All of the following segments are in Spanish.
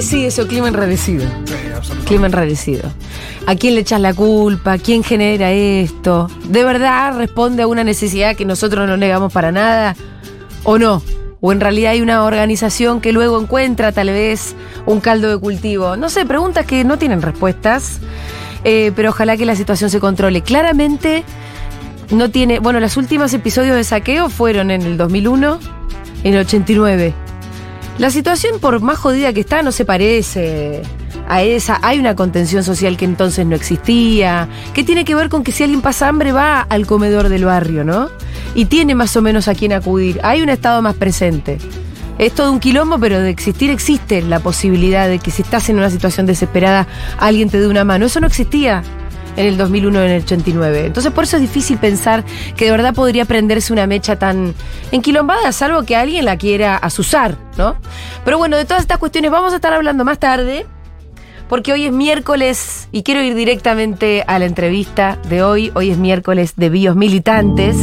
Eh, sí, eso, clima enrarecido. Sí, absolutamente. Clima enrarecido. ¿A quién le echas la culpa? ¿Quién genera esto? ¿De verdad responde a una necesidad que nosotros no negamos para nada? ¿O no? ¿O en realidad hay una organización que luego encuentra tal vez un caldo de cultivo? No sé, preguntas que no tienen respuestas, eh, pero ojalá que la situación se controle. Claramente no tiene... Bueno, los últimos episodios de saqueo fueron en el 2001, en el 89. La situación, por más jodida que está, no se parece a esa. Hay una contención social que entonces no existía, que tiene que ver con que si alguien pasa hambre va al comedor del barrio, ¿no? Y tiene más o menos a quién acudir. Hay un estado más presente. Es todo un quilombo, pero de existir existe la posibilidad de que si estás en una situación desesperada, alguien te dé una mano. Eso no existía en el 2001 en el 89. Entonces por eso es difícil pensar que de verdad podría prenderse una mecha tan enquilombada, salvo que alguien la quiera asusar, ¿no? Pero bueno, de todas estas cuestiones vamos a estar hablando más tarde, porque hoy es miércoles y quiero ir directamente a la entrevista de hoy. Hoy es miércoles de bios militantes.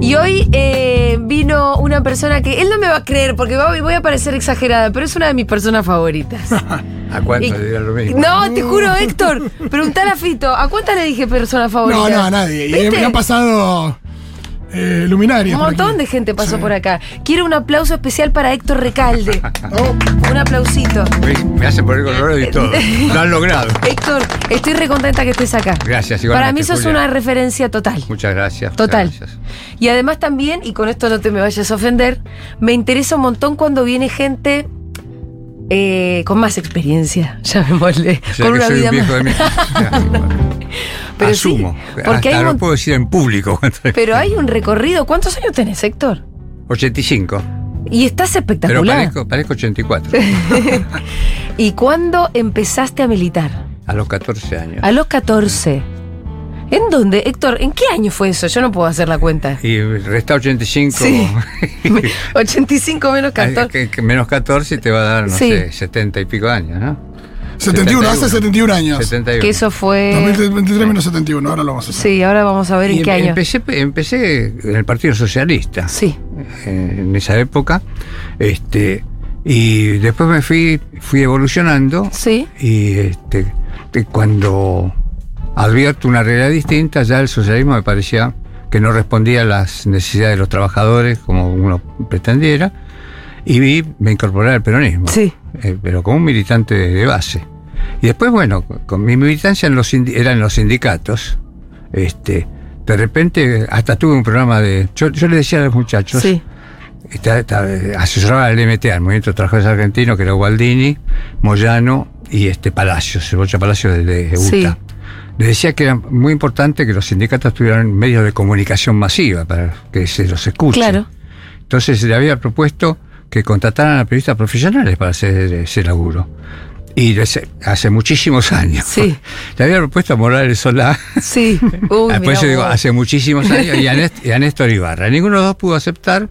Y hoy eh, vino una persona que él no me va a creer porque voy a parecer exagerada, pero es una de mis personas favoritas. ¿A cuánto le lo mismo? No, te juro, Héctor. Preguntale a Fito, ¿a cuántas le dije persona favorita? No, no, a nadie. Y ¿Viste? me han pasado eh, luminarias. Un montón aquí. de gente pasó Sí. por acá. Quiero un aplauso especial para Héctor Recalde. Oh, Un aplausito. Me- Me hacen poner colorado y todo. Lo han logrado. Héctor, estoy recontenta que estés acá. Gracias, Para igualmente, mí sos Julia. una referencia total. Muchas gracias. Total. muchas gracias. Y además también, y con esto no te me vayas a ofender, me interesa un montón cuando viene gente eh, con más experiencia, llamémosle, sea con que una soy vida un viejo más. de mi... Pero sí, Asumo. porque Hasta hay no un- puedo decir en público. Pero hay un recorrido. ¿Cuántos años tenés, Héctor? 85. Y estás Pero espectacular. parezco, parezco 84. ¿Y cuándo empezaste a militar? A los 14 años. A los 14. ¿En dónde? Héctor, ¿en qué año fue eso? Yo no puedo hacer la cuenta. Y resta 85. Sí. 85 menos 14. que- que menos 14 te va a dar, no Sí. sé, 70 y pico años, ¿no? 71, hace 71 años. 71. Que eso fue. 2023 menos 71, ahora lo vamos a hacer. Sí, ahora vamos a ver en Y qué em- año. Empecé, empecé en el Partido Socialista. Sí. eh, en esa época. Este, y después me fui, fui evolucionando. Sí. Y este, cuando advierto una realidad distinta, ya el socialismo me parecía que no respondía a las necesidades de los trabajadores como uno pretendiera. Y vi- me incorporé al peronismo. Sí. eh, pero como un militante de, base. Y después, bueno, con, mi militancia en los sindi- era en los sindicatos. Este, de repente, hasta tuve un programa de. Yo, yo le decía a los muchachos, Sí. Está- está- asesoraba al MTA, el Movimiento de Trabajadores Argentinos, que era Gualdini, Moyano y este Palacios, Cebolla Palacios de, de. Sí. Le decía que era muy importante que los sindicatos tuvieran medios de comunicación masiva para que se los escuche. Claro. Entonces le había propuesto que contrataran a periodistas profesionales para hacer ese laburo. Y les- hace muchísimos años. Sí. Le había propuesto a Morales Solá. Sí. Uy, Por mirá eso digo, hace muchísimos años, y a, Nést- y a Néstor Ibarra. Ninguno de los dos pudo aceptar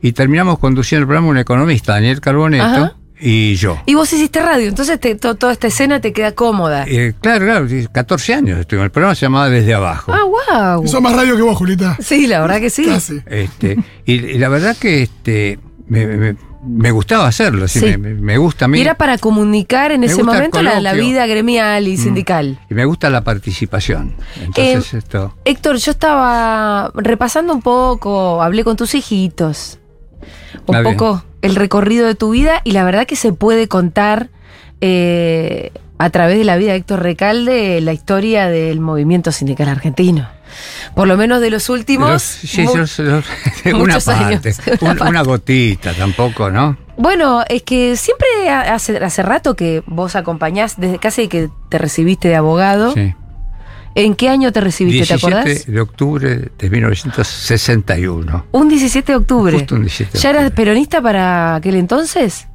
y terminamos conduciendo el programa un economista, Daniel Carboneto, Ajá. Y yo. Y vos hiciste radio, entonces te- to- toda esta escena te queda cómoda. Eh, claro, claro, sí, 14 años estuvimos. El programa se llamaba Desde Abajo. Ah, wow. Hizo más radio que vos, Julita. Sí, la verdad que sí. Casi. Este, y, y la verdad que este, me, me- me gustaba hacerlo, sí, Sí. me, gusta a mí. Y era para comunicar en Me ese momento la, vida gremial Mm. y sindical. Y me gusta la participación. Entonces Eh, esto... Héctor, yo estaba repasando un poco, hablé con tus hijitos, un Ah, bien. El recorrido de tu vida y la verdad que se puede contar eh, a través de la vida de Héctor Recalde la historia del movimiento sindical argentino. Por lo menos de los últimos. Los- sí, los- los- una años, parte, una un- parte. una gotita tampoco, ¿no? Bueno, es que siempre ha- hace, hace rato que vos acompañás, desde casi que te recibiste de abogado. Sí. ¿En qué año te recibiste, te 17 acordás? de octubre de 1961. Un 17 de octubre. Justo un 17 de ¿Ya eras octubre. peronista para aquel entonces?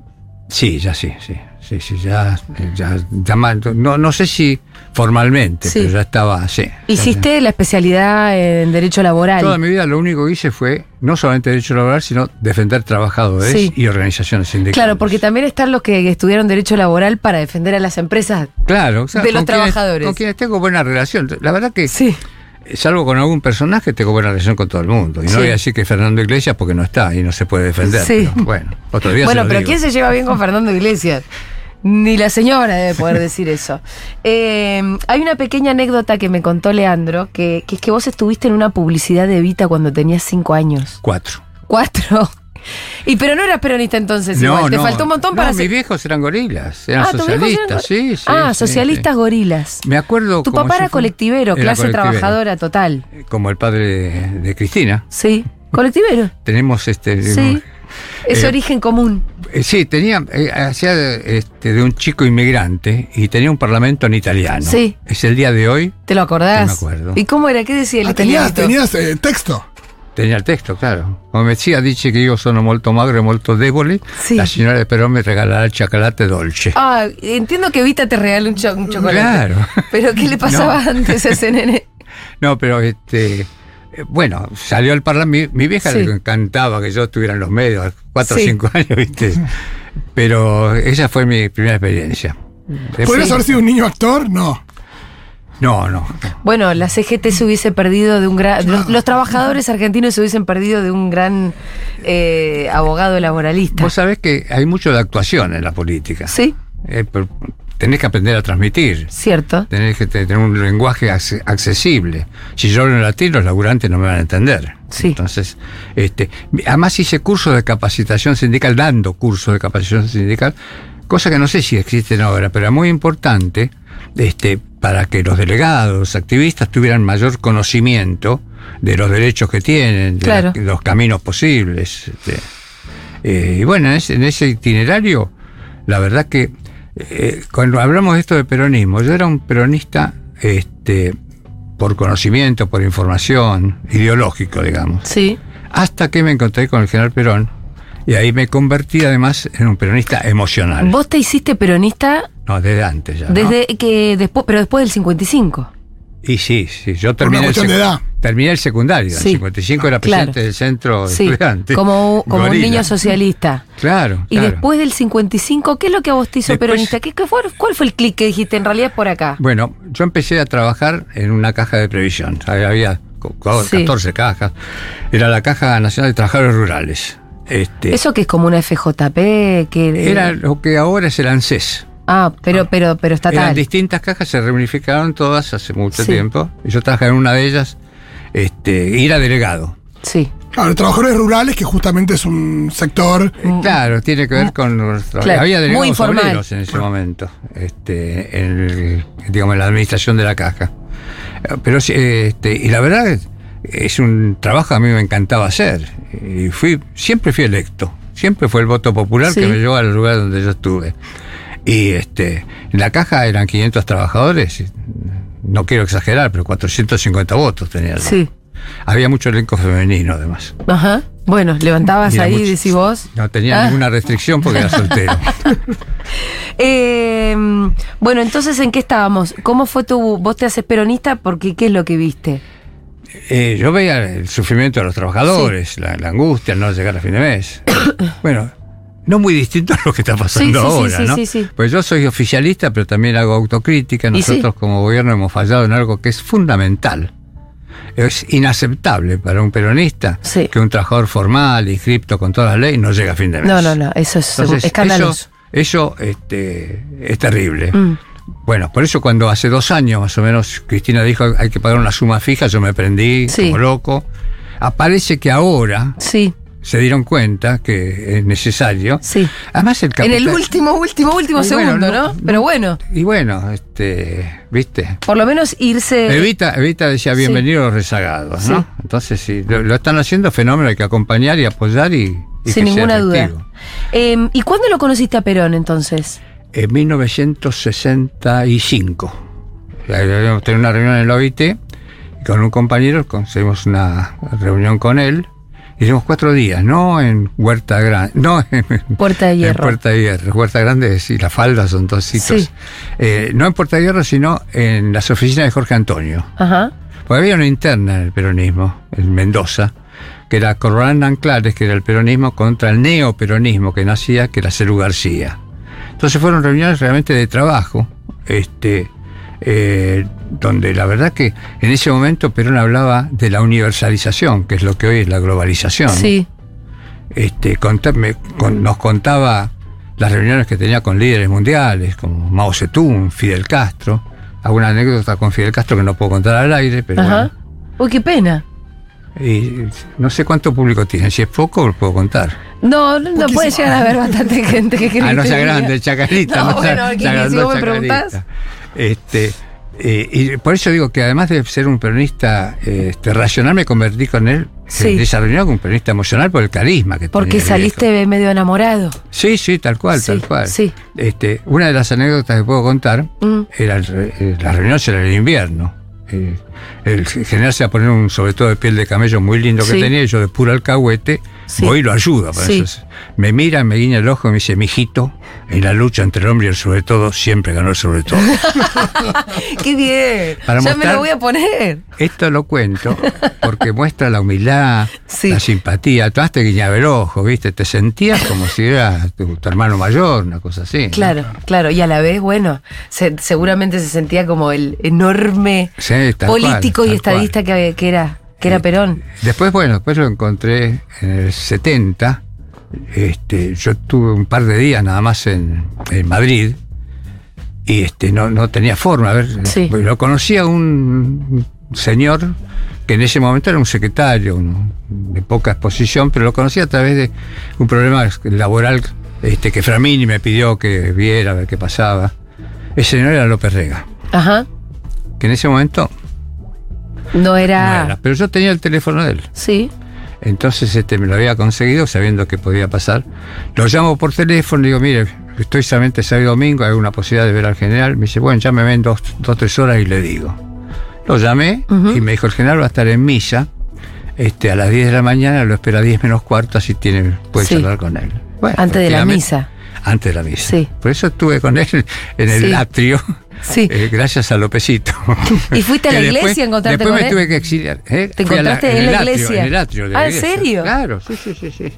Sí, ya sí, sí. Sí, sí, ya, ya, ya más- no, no sé si formalmente, Sí. pero ya estaba, sí. Hiciste la especialidad en Derecho Laboral. Toda mi vida lo único que hice fue no solamente derecho laboral, sino defender trabajadores Sí. y organizaciones sindicales. Claro, porque también están los que estudiaron Derecho Laboral para defender a las empresas. Claro, o sea, de los quienes- trabajadores. con quienes tengo buena relación. La verdad que Sí. salvo con algún personaje, tengo buena relación con todo el mundo. Y no Sí. voy a decir que Fernando Iglesias porque no está y no se puede defender. Sí. pero bueno, otro día se Bueno, pero digo. ¿quién se lleva bien con Fernando Iglesias? Ni la señora debe poder decir eso. Eh, hay una pequeña anécdota que me contó Leandro, que, que es que vos estuviste en una publicidad de Evita cuando tenías cinco años. Cuatro. Cuatro. Y pero no eras peronista entonces igual. Te faltó un montón no, para mis ser. viejos eran gorilas, eran Ah, ¿tus viejos socialistas, eran- sí, sí. Ah, sí, socialistas sí. gorilas. Me acuerdo. Tu como papá si era colectivero, era clase colectivero. trabajadora total. Como el padre de, de Cristina. Sí. Colectivero. Tenemos este. Sí. Ese Eh, origen común. Eh, Sí, tenía, eh, hacía de, este, de un chico inmigrante y tenía un parlamento en italiano. Sí. Es el día de hoy, ¿Te lo acordás? me acuerdo. ¿Y cómo era? ¿Qué decía el Ah, tenías tenías eh, texto. tenía el texto, claro. Come decía, dice che io sono molto magro e molto debole, Sì. la signora de Perón me regalará el chocolate dolce. Ah, entiendo que Evita te regale un, cho- un chocolate. Claro. Pero ¿qué le pasaba No. antes a ese nene? No, pero este. Eh, Bueno, salió al parlamento. Mi, mi vieja Sí. le encantaba que yo estuviera en los medios, cuatro Sí. o cinco años, ¿viste? Pero esa fue mi primera experiencia. ¿Podrías haber sido un niño actor? No. No, no. Bueno, la CGT se hubiese perdido de un gran. Los, los trabajadores argentinos se hubiesen perdido de un gran eh, abogado laboralista. Vos sabés que hay mucho de actuación en la política. Sí, Eh, pero tenés que aprender a transmitir. cierto. Tenés que tener un lenguaje acce- accesible. Si yo hablo en latín, los laburantes no me van a entender. Sí. Entonces, este, además hice cursos de capacitación sindical, dando cursos de capacitación sindical, cosa que no sé si existen ahora, pero es muy importante este, para que los delegados, los activistas tuvieran mayor conocimiento de los derechos que tienen, de Claro. la- los caminos posibles. este. Eh, y bueno, en ese, en ese itinerario, la verdad que eh, cuando hablamos de esto de peronismo, yo era un peronista este, por conocimiento, por información, ideológico, digamos. Sí. Hasta que me encontré con el general Perón y ahí me convertí además en un peronista emocional. Vos te hiciste peronista No, desde antes ya. ¿no? desde que después, pero después del 55. Y sí, sí, yo terminé, el, edad. terminé el secundario. Sí. En 55 era Claro. presidente del centro de Sí, estudiantes. como, como un niño socialista. Claro. Y claro. después del 55, ¿qué es lo que a vos te hizo Después- peronista? ¿Qué, qué fue, ¿Cuál fue el clic que dijiste? En realidad por acá. Bueno, yo empecé a trabajar en una caja de previsión. Había- Había co- co- Sí. 14 cajas. Era la Caja Nacional de Trabajadores Rurales. Este, Eso que es como una FJP, que era lo que ahora es el ANSES. Ah, pero, pero, pero Eran estatal. distintas cajas, se reunificaron todas hace mucho Sí. tiempo. Y yo trabajaba en una de ellas este, y era delegado. Sí. Claro, trabajadores rurales, que justamente es un sector. Eh, Claro, tiene que ver con los trabajadores. Mm. Claro, Había muy delegados informal. obreros en ese momento, este, en, el- digamos, en la administración de la caja. Pero sí, este, y la verdad es, es un trabajo que a mí me encantaba hacer. Y fui, siempre fui electo. Siempre fue el voto popular Sí. que me llevó al lugar donde yo estuve. Y este, en la caja eran 500 trabajadores. No quiero exagerar, pero 450 votos tenía. Sí. Había mucho elenco femenino, además. Ajá. Bueno, levantabas ahí, mucho- decís vos. No tenía Ah. ninguna restricción porque era soltero. Eh, bueno, entonces, ¿en qué estábamos? ¿Cómo fue tu. Vos te haces peronista porque qué es lo que viste? Eh, yo veía el sufrimiento de los trabajadores, la, la angustia, el no llegar a fin de mes. bueno, no muy distinto a lo que está pasando Sí, sí, sí, ahora, sí, ¿no? sí, sí. Pues yo soy oficialista, pero también hago autocrítica. Nosotros como gobierno hemos fallado en algo que es fundamental. Es inaceptable para un peronista que un trabajador formal, inscripto con todas las leyes, no llega a fin de mes. No, no, no. Eso es Entonces, escandaloso. Eso, eso este, es terrible. Mm. Bueno, por eso cuando hace dos años más o menos Cristina dijo hay que pagar una suma fija, yo me prendí como loco. Aparece que ahora Sí, se dieron cuenta que es necesario. sí. Además el En capital... el último, último, último Y bueno, segundo, no- ¿no? Pero bueno, Y bueno, este, viste. por lo menos irse. Evita, Evita decía Eh, sí. bienvenidos los rezagados, Sí. ¿no? Entonces sí, lo, lo están haciendo fenómeno, hay que acompañar y apoyar y, y sin que sea ninguna duda. Eh, ¿Y cuándo lo conociste a Perón entonces? En 1965. Habíamos tenido una reunión en el OIT y con un compañero conseguimos una reunión con él. Hicimos cuatro días, no en Huerta Grande, no en, Puerta de en Hierro. Puerta de Hierro. Huerta Grande es- y la falda son dos sitios. Sí. Eh, no en Puerta de Hierro, sino en las oficinas de Jorge Antonio. Ajá. Porque había una interna en el peronismo, en Mendoza, que era Corralán Anclares, que era el peronismo, contra el neoperonismo que nacía, que era Cerú García. Entonces fueron reuniones realmente de trabajo, este, eh, donde la verdad que en ese momento Perón hablaba de la universalización, que es lo que hoy es la globalización. Sí. Este, con- nos contaba las reuniones que tenía con líderes mundiales, como Mao Zedong, Fidel Castro. Alguna anécdota con Fidel Castro que no puedo contar al aire, pero Ajá. Uy, qué pena. bueno. Y no sé cuánto público tiene, si es poco lo puedo contar. No, no, no puede llegar a haber bastante gente que cree Ah, no sea grande, chacarita. No, no bueno, se ¿qué- agrandó si vos me preguntás? Este, eh, y por eso digo que además de ser un peronista eh, este, racional, me convertí con él Sí. en esa reunión como un peronista emocional por el carisma que Porque tenía saliste medio enamorado. Sí, sí, tal cual, Sí, tal cual. sí. Este, una de las anécdotas que puedo contar Mm. era el re- eh, las reuniones en el invierno. Eh, el general se va a poner un sobre todo de piel de camello muy lindo que tenía, yo de puro alcahuete, Sí. voy y lo ayudo. para Sí. eso. Me mira, me guiña el ojo y me dice, mijito, en la lucha entre el hombre y el sobre todo, siempre ganó el sobre todo. ¡Qué bien! Para ya me lo voy a poner. Esto lo cuento porque muestra la humildad, Sí. la simpatía. Tú te guiñaba el ojo, ¿viste? Te sentías como si era tu, tu hermano mayor, una cosa así. ¿no? Claro, claro. Y a la vez, bueno, se- seguramente se sentía como el enorme cual, político y estadista que, que era, que era Perón. Después, bueno, después lo encontré en el 70. Este, yo tuve un par de días nada más en, en Madrid y este, no, no tenía forma. A ver, Sí. lo conocía un señor que en ese momento era un secretario un- de poca exposición, pero lo conocía a través de un problema laboral este, que Framini me pidió que viera, a ver qué pasaba. Ese señor era López Rega, Ajá. que en ese momento No no era. pero yo tenía el teléfono de él. Sí. Entonces este me lo había conseguido sabiendo que podía pasar. Lo llamo por teléfono, le digo, mire, estoy solamente sábado y domingo, hay una posibilidad de ver al general. Me dice, bueno, ya me ven dos, dos tres horas y le digo. Lo llamé y me dijo, el general va a estar en misa este, a las 10 de la mañana, lo espera a 10 menos cuarto, así tiene, puede Sí. charlar con él. Bueno, Antes de la misa. Antes de la misa. Sí. Por eso estuve con él en el Sí. atrio. Sí. eh, gracias a Lópezito. ¿Y fuiste a la iglesia a encontrarte después con me tuve que exiliar. ¿eh? ¿Te encontraste en la atrio, iglesia? en el atrio de la Ah, ¿en serio? Claro, sí, sí, sí, sí.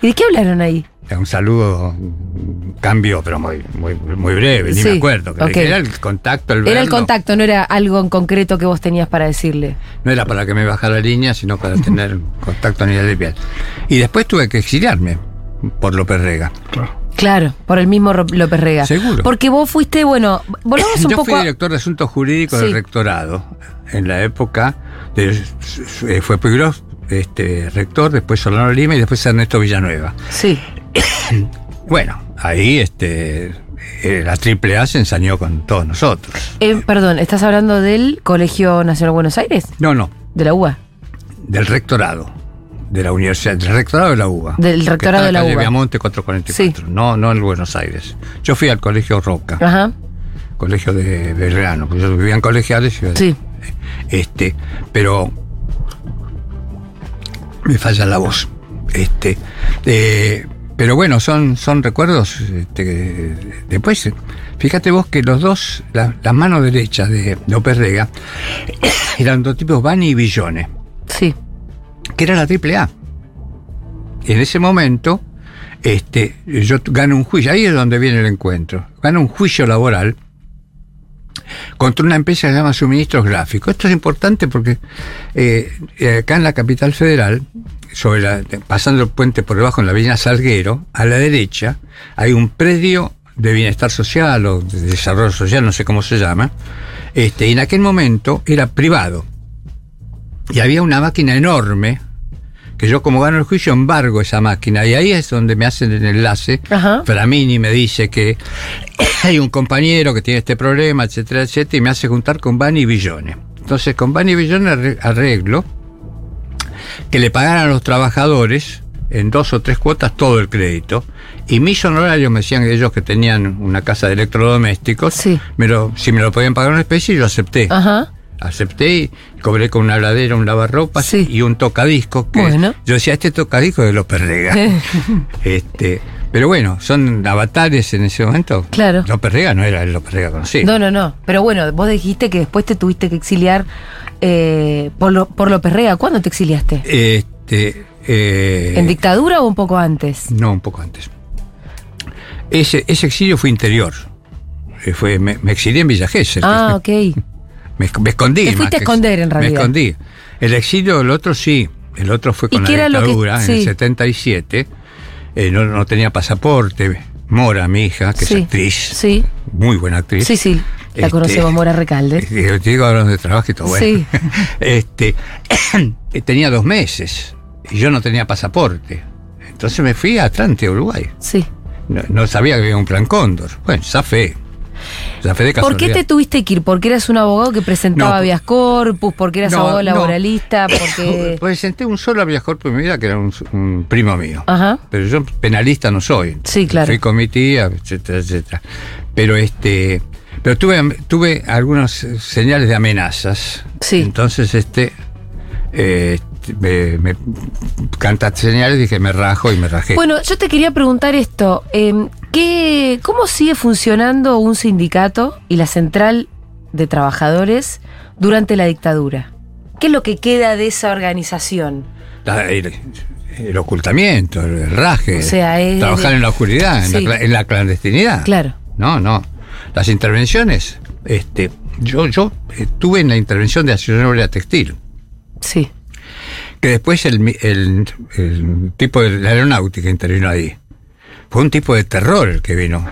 ¿Y de qué hablaron ahí? Un saludo, un cambio, pero muy, muy, muy breve, ni Sí, me acuerdo. Era el contacto, el Era el verlo. contacto, no era algo en concreto que vos tenías para decirle. No era para que me bajara la línea, sino para tener contacto a nivel de piel. Y después tuve que exiliarme por López Rega. Claro. Claro, por el mismo López Rega. Seguro. Porque vos fuiste, bueno, volvamos un Yo poco fui a- director de asuntos jurídicos Sí. del rectorado en la época de, eh, fue Puigros, este rector, después Solano Lima y después Ernesto Villanueva. Sí, Bueno, ahí este eh, la AAA se ensañó con todos nosotros. Eh, perdón, ¿estás hablando del Colegio Nacional de Buenos Aires? No, no, De la UBA. del rectorado de la universidad, del rectorado de la UBA. Del rectorado de la UBA. Viamonte 444, no, no en Buenos Aires. Yo fui al colegio Roca, Ajá. colegio de Belgrano, porque yo vivía en colegiales. y- Sí. Este, pero me falla la voz. Este, eh, pero bueno, son, son recuerdos. Este, después, fíjate vos que los dos, la- las manos derechas de López Rega, eran dos tipos, Bani y Villone, Sí. Que era la triple A. En ese momento, este, yo gano un juicio, ahí es donde viene el encuentro, gano un juicio laboral contra una empresa que se llama Suministros Gráficos. Esto es importante porque eh, eh, acá en la capital federal, sobre pasando el puente por debajo en la avenida Salguero, a la derecha hay un predio de bienestar social o de desarrollo social, no sé cómo se llama, este, y en aquel momento era privado. Y había una máquina enorme, que yo como gano el juicio embargo esa máquina, y ahí es donde me hacen el enlace. Ajá. Framini me dice que hay un compañero que tiene este problema, etcétera, etcétera, y me hace juntar con Bani Villone. Entonces con Bani Villone arre- arreglo que le pagaran a los trabajadores en dos o tres cuotas todo el crédito. Y mis honorarios me decían ellos que tenían una casa de electrodomésticos. Sí. me lo- si me lo podían pagar en especie, yo acepté. Ajá. Acepté y cobré con una heladera, un lavarropas Sí. y un tocadisco. Que Bueno. Yo decía, este tocadisco es de López Rega. este, pero bueno, son avatares en ese momento. Claro. López Rega no era el López Rega conocido. No, no, no. Pero bueno, vos dijiste que después te tuviste que exiliar eh, por, lo, por López Rega. ¿Cuándo te exiliaste? Este, eh, ¿En dictadura o un poco antes? No, un poco antes. Ese, ese exilio fue interior. eh, fue, me, me exilié en Villa Gesell. Ah, ok. Me, me escondí. Te fuiste a esconder, en realidad. Me escondí. El exilio, el otro sí. El otro fue ¿Y con la que- dictadura en el sí. 77. Eh, no, no tenía pasaporte. Mora, mi hija, que Sí. es actriz, Sí, muy buena actriz. sí, sí. La Este, conocemos, Mora Recalde. Eh, Te digo hablando de trabajo y todo bueno. Sí. este, eh, tenía dos meses y yo no tenía pasaporte. Entonces me fui a Atlante, Uruguay. Sí. No, no sabía que había un plan cóndor. Bueno, zafé. Zafé de ¿Por qué te tuviste que ir? ¿Porque eras un abogado que presentaba No, habeas corpus? ¿Porque eras No, abogado no. laboralista? ¿Porque...? Presenté un solo viajor por mi vida que era un, un primo mío. Ajá. Pero yo penalista no soy. Sí, claro. Fui con mi tía, etcétera, etcétera. Pero este. Pero tuve, tuve algunas señales de amenazas. Sí. Entonces, este. eh, me, me cantaste señales, dije me rajo y me rajé. Bueno, yo te quería preguntar esto. eh, ¿qué, ¿Cómo sigue funcionando un sindicato y la central de trabajadores durante la dictadura? ¿Qué es lo que queda de esa organización? La- el, el ocultamiento, el raje. O sea, es- trabajar en la oscuridad, en, la, en la clandestinidad. Claro. No, no. Las intervenciones, este, yo, yo estuve en la intervención de Acción Obrera Textil, Sí. Que después el, el- el tipo de la aeronáutica intervino ahí. Fue un tipo de terror el que vino.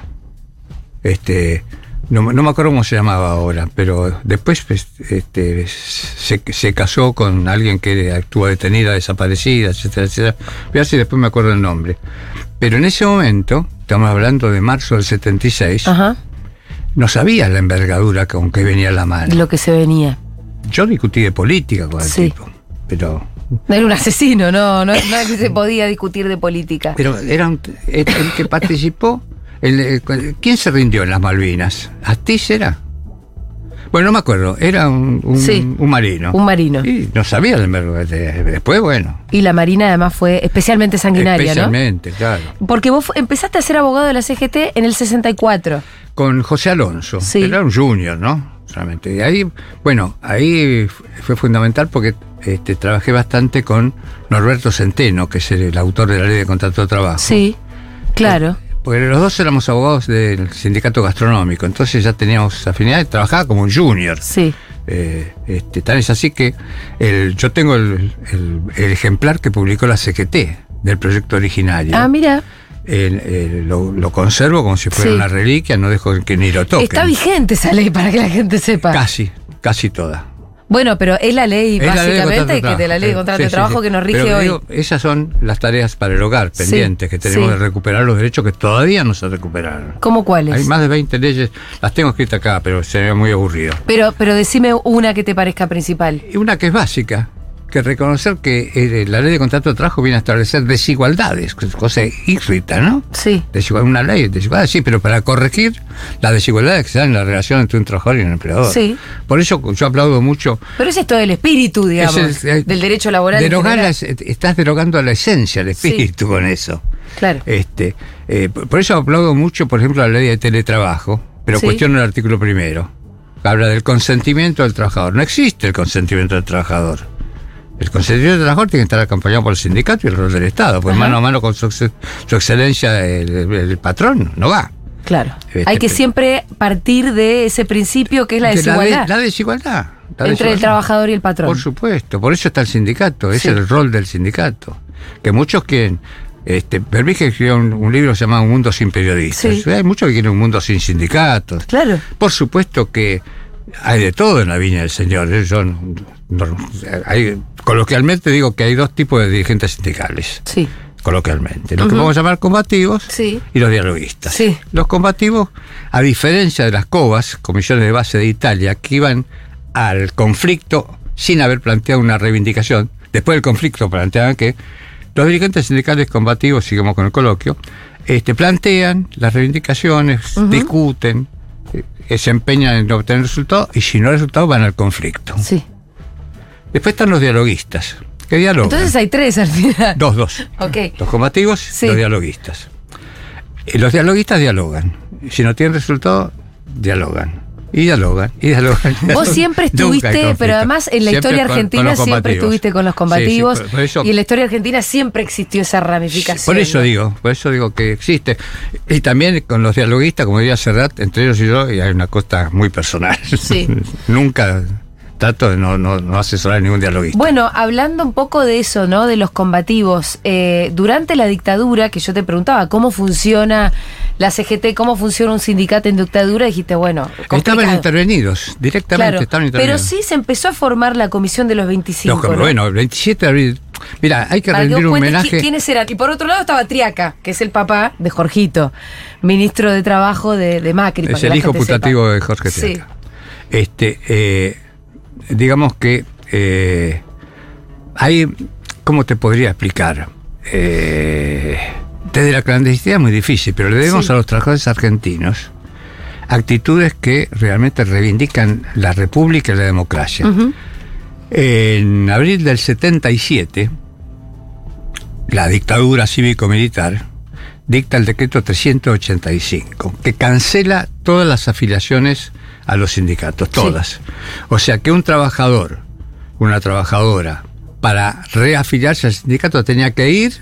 Este, no, no me acuerdo cómo se llamaba ahora, pero después pues, este, se, se casó con alguien que estuvo detenida, desaparecida, etcétera, etcétera. Voy a ver si después me acuerdo el nombre. Pero en ese momento, estamos hablando de marzo del 76, Ajá. no sabía la envergadura con que venía la mano. Lo que se venía. Yo discutí de política con el Sí. tipo, pero Era un asesino, no, no, no es que se podía discutir de política. pero era un- el, el que participó. el- el- ¿Quién se rindió en las Malvinas? ¿Astiz era? Bueno, no me acuerdo. Era un, un- Sí. un marino. Un marino. Y no sabía la envergadura. Después, bueno. Y la Marina además fue especialmente sanguinaria, especialmente, claro. ¿no? Porque vos empezaste a ser abogado de la CGT en el 64. Con José Alonso. Sí. Era un junior, ¿no? Solamente. Y ahí, bueno, ahí fue fundamental porque este, trabajé bastante con Norberto Centeno, que es el, autor de la ley de contrato de trabajo. Sí, claro. Porque los dos éramos abogados del sindicato gastronómico, entonces ya teníamos afinidad y trabajaba como un junior. Sí. Eh, este, tal es así que el, yo tengo el, el- el ejemplar que publicó la CGT del proyecto originario. Ah, mira, El- lo, lo conservo como si fuera Sí. una reliquia, no dejo que ni lo toquen. está vigente esa ley para que la gente sepa. Casi, casi toda. Bueno, pero es la ley Es la ley de básicamente de que de la ley de contrato Sí, de trabajo sí. que nos rige Pero hoy. digo, esas son las tareas para el hogar pendientes, que tenemos que recuperar los derechos que todavía no se recuperaron. ¿Cómo cuáles? Hay más de 20 leyes, las tengo escritas acá, pero sería muy aburrido. Pero, pero decime una que te parezca principal. Y una que es básica, que reconocer que eh, la ley de contrato de trabajo viene a establecer desigualdades, cosa irrita, ¿no? Sí. Desigual- una ley de desigualdad, sí, pero para corregir las desigualdades que se dan en la relación entre un trabajador y un empleador. Sí. Por eso yo aplaudo mucho. Pero ese es todo el espíritu, digamos, Es el- eh, del derecho laboral. derogar general. las- estás derogando la esencia, el Sí. espíritu con eso. Claro. Este, eh, por por eso aplaudo mucho, por ejemplo, la ley de teletrabajo, pero Sí. cuestiono el artículo primero. Habla del consentimiento del trabajador. No existe el consentimiento del trabajador. El consentimiento del trabajador tiene que estar acompañado por el sindicato y el rol del Estado, pues Ajá. mano a mano con su, ex- su excelencia el, patrón, no va. Claro. Este, Hay que siempre partir de ese principio que es la desigualdad de- La, desigualdad. la entre el trabajador y el patrón. Por supuesto, por eso está el sindicato, es Sí. el rol del sindicato. Que muchos quieren. Este, Berbige escribió un, un libro llamado Un mundo sin periodistas. Sí. Hay muchos que quieren un mundo sin sindicatos. Claro. Por supuesto que hay de todo en la viña del Señor. ¿eh? Yo no- hay- coloquialmente digo que hay dos tipos de dirigentes sindicales. Sí. Coloquialmente. Los que Ujú. podemos llamar combativos Sí. y los dialoguistas. Sí. Los combativos, a diferencia de las COBAS, comisiones de base de Italia, que iban al conflicto sin haber planteado una reivindicación, después del conflicto planteaban que los dirigentes sindicales combativos, sigamos con el coloquio, este, plantean las reivindicaciones, discuten, eh, se empeñan en obtener resultados y si no hay resultados van al conflicto. Sí. Después están los dialoguistas, que dialogan. Entonces hay tres al final. dos, dos. Ok. Los combativos Sí. y los dialoguistas. Y los dialoguistas dialogan. Si no tienen resultado, dialogan. Y dialogan, y dialogan. Vos siempre estuviste, pero además en la Siempre historia con- con argentina siempre estuviste con los Sí, sí, combativos. por- por eso- y en la historia argentina siempre existió esa ramificación. Por eso ¿no? digo, por eso digo que existe. Y también con los dialoguistas, como diría Serrat, entre ellos y yo, y hay una cosa muy personal. Sí. Nunca de no, no, no asesorar a ningún dialoguista. Bueno, hablando un poco de eso, ¿no? De los combativos. eh, durante la dictadura, que yo te preguntaba cómo funciona la CGT, cómo funciona un sindicato en dictadura, dijiste, bueno, Estaban intervenidos, directamente Claro, estaban pero intervenidos. sí se empezó a formar la comisión de los 25. Los ¿no? Bueno, el 27 de abril. Mira, hay que Para rendir un homenaje. qui- quiénes eran. Y por otro lado estaba Triaca, que es el papá de Jorgito, ministro de Trabajo de, de Macri. Es el hijo putativo sepa. de Jorge Sí. Triaca. Este, eh, digamos que eh, hay, ¿cómo te podría explicar? Eh, desde la clandestinidad es muy difícil, pero le debemos Sí. a los trabajadores argentinos actitudes que realmente reivindican la república y la democracia. En abril del 77, la dictadura cívico-militar dicta el decreto 385, que cancela todas las afiliaciones a los sindicatos, todas. O sea que un trabajador, una trabajadora, para reafiliarse al sindicato tenía que ir,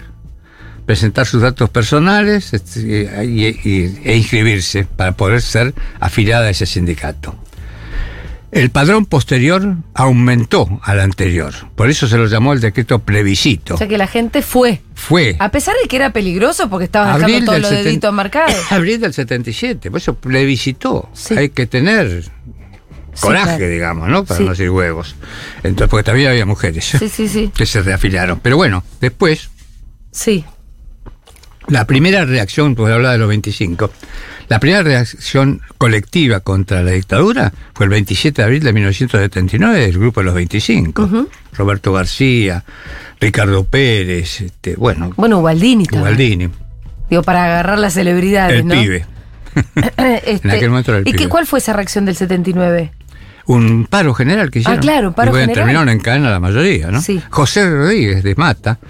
presentar sus datos personales este, y- y- e inscribirse para poder ser afiliada a ese sindicato. El padrón posterior aumentó al anterior, por eso se lo llamó el decreto plebiscito. O sea que la gente fue. Fue A pesar de que era peligroso porque estabas dejando todos los deditos marcados. abril del 77, por eso plebiscitó. Sí. Hay que tener Sí, coraje, claro. digamos, ¿no? Para Sí. no decir huevos. Entonces, porque también había mujeres Sí, sí, sí. que se reafiliaron. Pero bueno, después, Sí. la primera reacción, pues hablar de los 25, la primera reacción colectiva contra la dictadura fue el 27 de abril de 1979 del grupo de los 25. Roberto García, Ricardo Pérez, este, bueno, Bueno, Ubaldini estaba. Gualdini, Digo, para agarrar las celebridades, el ¿no? pibe. Este, En aquel momento era el ¿Y pibe. cuál fue esa reacción del 79? Un paro general que hicieron. Ah, claro, un paro y bueno, general. terminaron en cadena la mayoría, ¿no? Sí. José Rodríguez de Mata.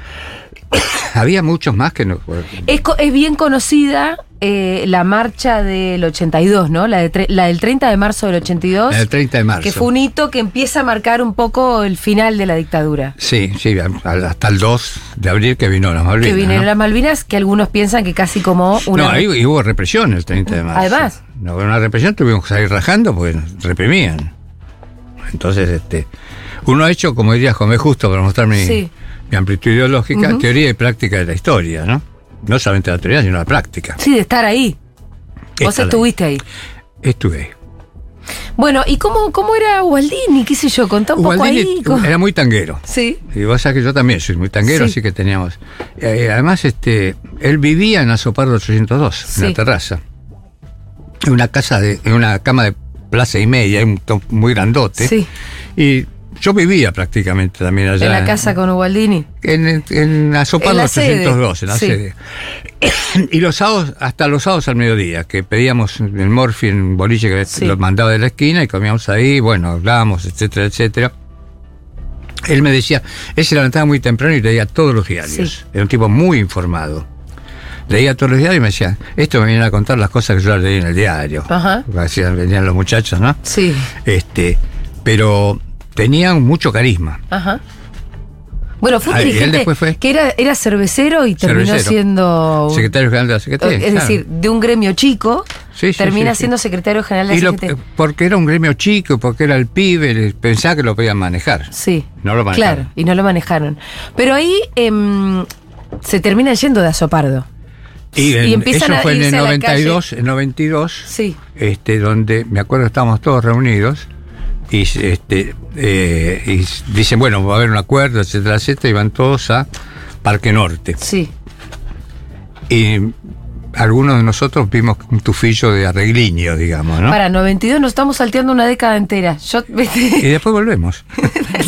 Había muchos más que no. Es, es bien conocida eh, la marcha del 82, ¿no? La, de tre- la del 30 de marzo del 82. El 30 de marzo. Que fue un hito que empieza a marcar un poco el final de la dictadura. Sí, sí, hasta el 2 de abril que vino las Malvinas. que vinieron ¿no? las Malvinas, que algunos piensan que casi como una. No, ahí y hubo represión el 30 de marzo. Además. No, hubo una represión, tuvimos que salir rajando porque nos reprimían. Entonces, este, uno ha hecho, como diría José Justo, para mostrar mi, Sí. mi amplitud ideológica, teoría y práctica de la historia, ¿no? No solamente la teoría, sino la práctica. Sí, de estar ahí. Vos Estar ahí. estuviste ahí. Estuve ahí. Bueno, ¿y cómo, cómo era Ubaldini? ¿Qué sé yo? Contá un poco ahí. era muy tanguero. Sí. Y vos sabés que yo también soy muy tanguero, Sí. así que teníamos. eh, además, este, él vivía en Azopardo 802, Sí. en la terraza. En una casa de, en una cama de plaza y media, un muy grandote. Sí. Y yo vivía prácticamente también allá. En la casa con Ubaldini. En, en Azopardo En la sede. 802, en la Sí. sede. y los sábados, hasta los sábados al mediodía, que pedíamos el morfi en boliche que Sí. lo mandaba de la esquina y comíamos ahí, bueno, hablábamos, etcétera, etcétera. Él me decía, él se levantaba muy temprano y leía todos los diarios. Sí. Era un tipo muy informado. Leía todos los diarios y me decía, esto me viene a contar las cosas que yo leí en el diario. Ajá. Hacían- venían los muchachos, ¿no? Sí. Este, pero tenían mucho carisma. Ajá. Bueno, fue un y él dirigente después fue- que era, era cervecero y terminó Cervecero. siendo. Secretario general de la Secretaría. es claro. decir, de un gremio chico, Sí, sí, termina sí, siendo secretario general de la CGT. porque era un gremio chico, porque era el pibe, pensaba que lo podían manejar. Sí. No lo manejaron. Claro, y no lo manejaron. Pero ahí em, se termina yendo de Azopardo. Y, en- Y empiezan eso a fue en irse el a la 92, en 92, Sí. este, donde me acuerdo estábamos todos reunidos y este eh, y dicen, bueno, va a haber un acuerdo, etcétera, etcétera, y van todos a Parque Norte. Sí. Y algunos de nosotros vimos un tufillo de arregliño, digamos, ¿no? Para 92 nos estamos salteando una década entera. Yo, Y después volvemos.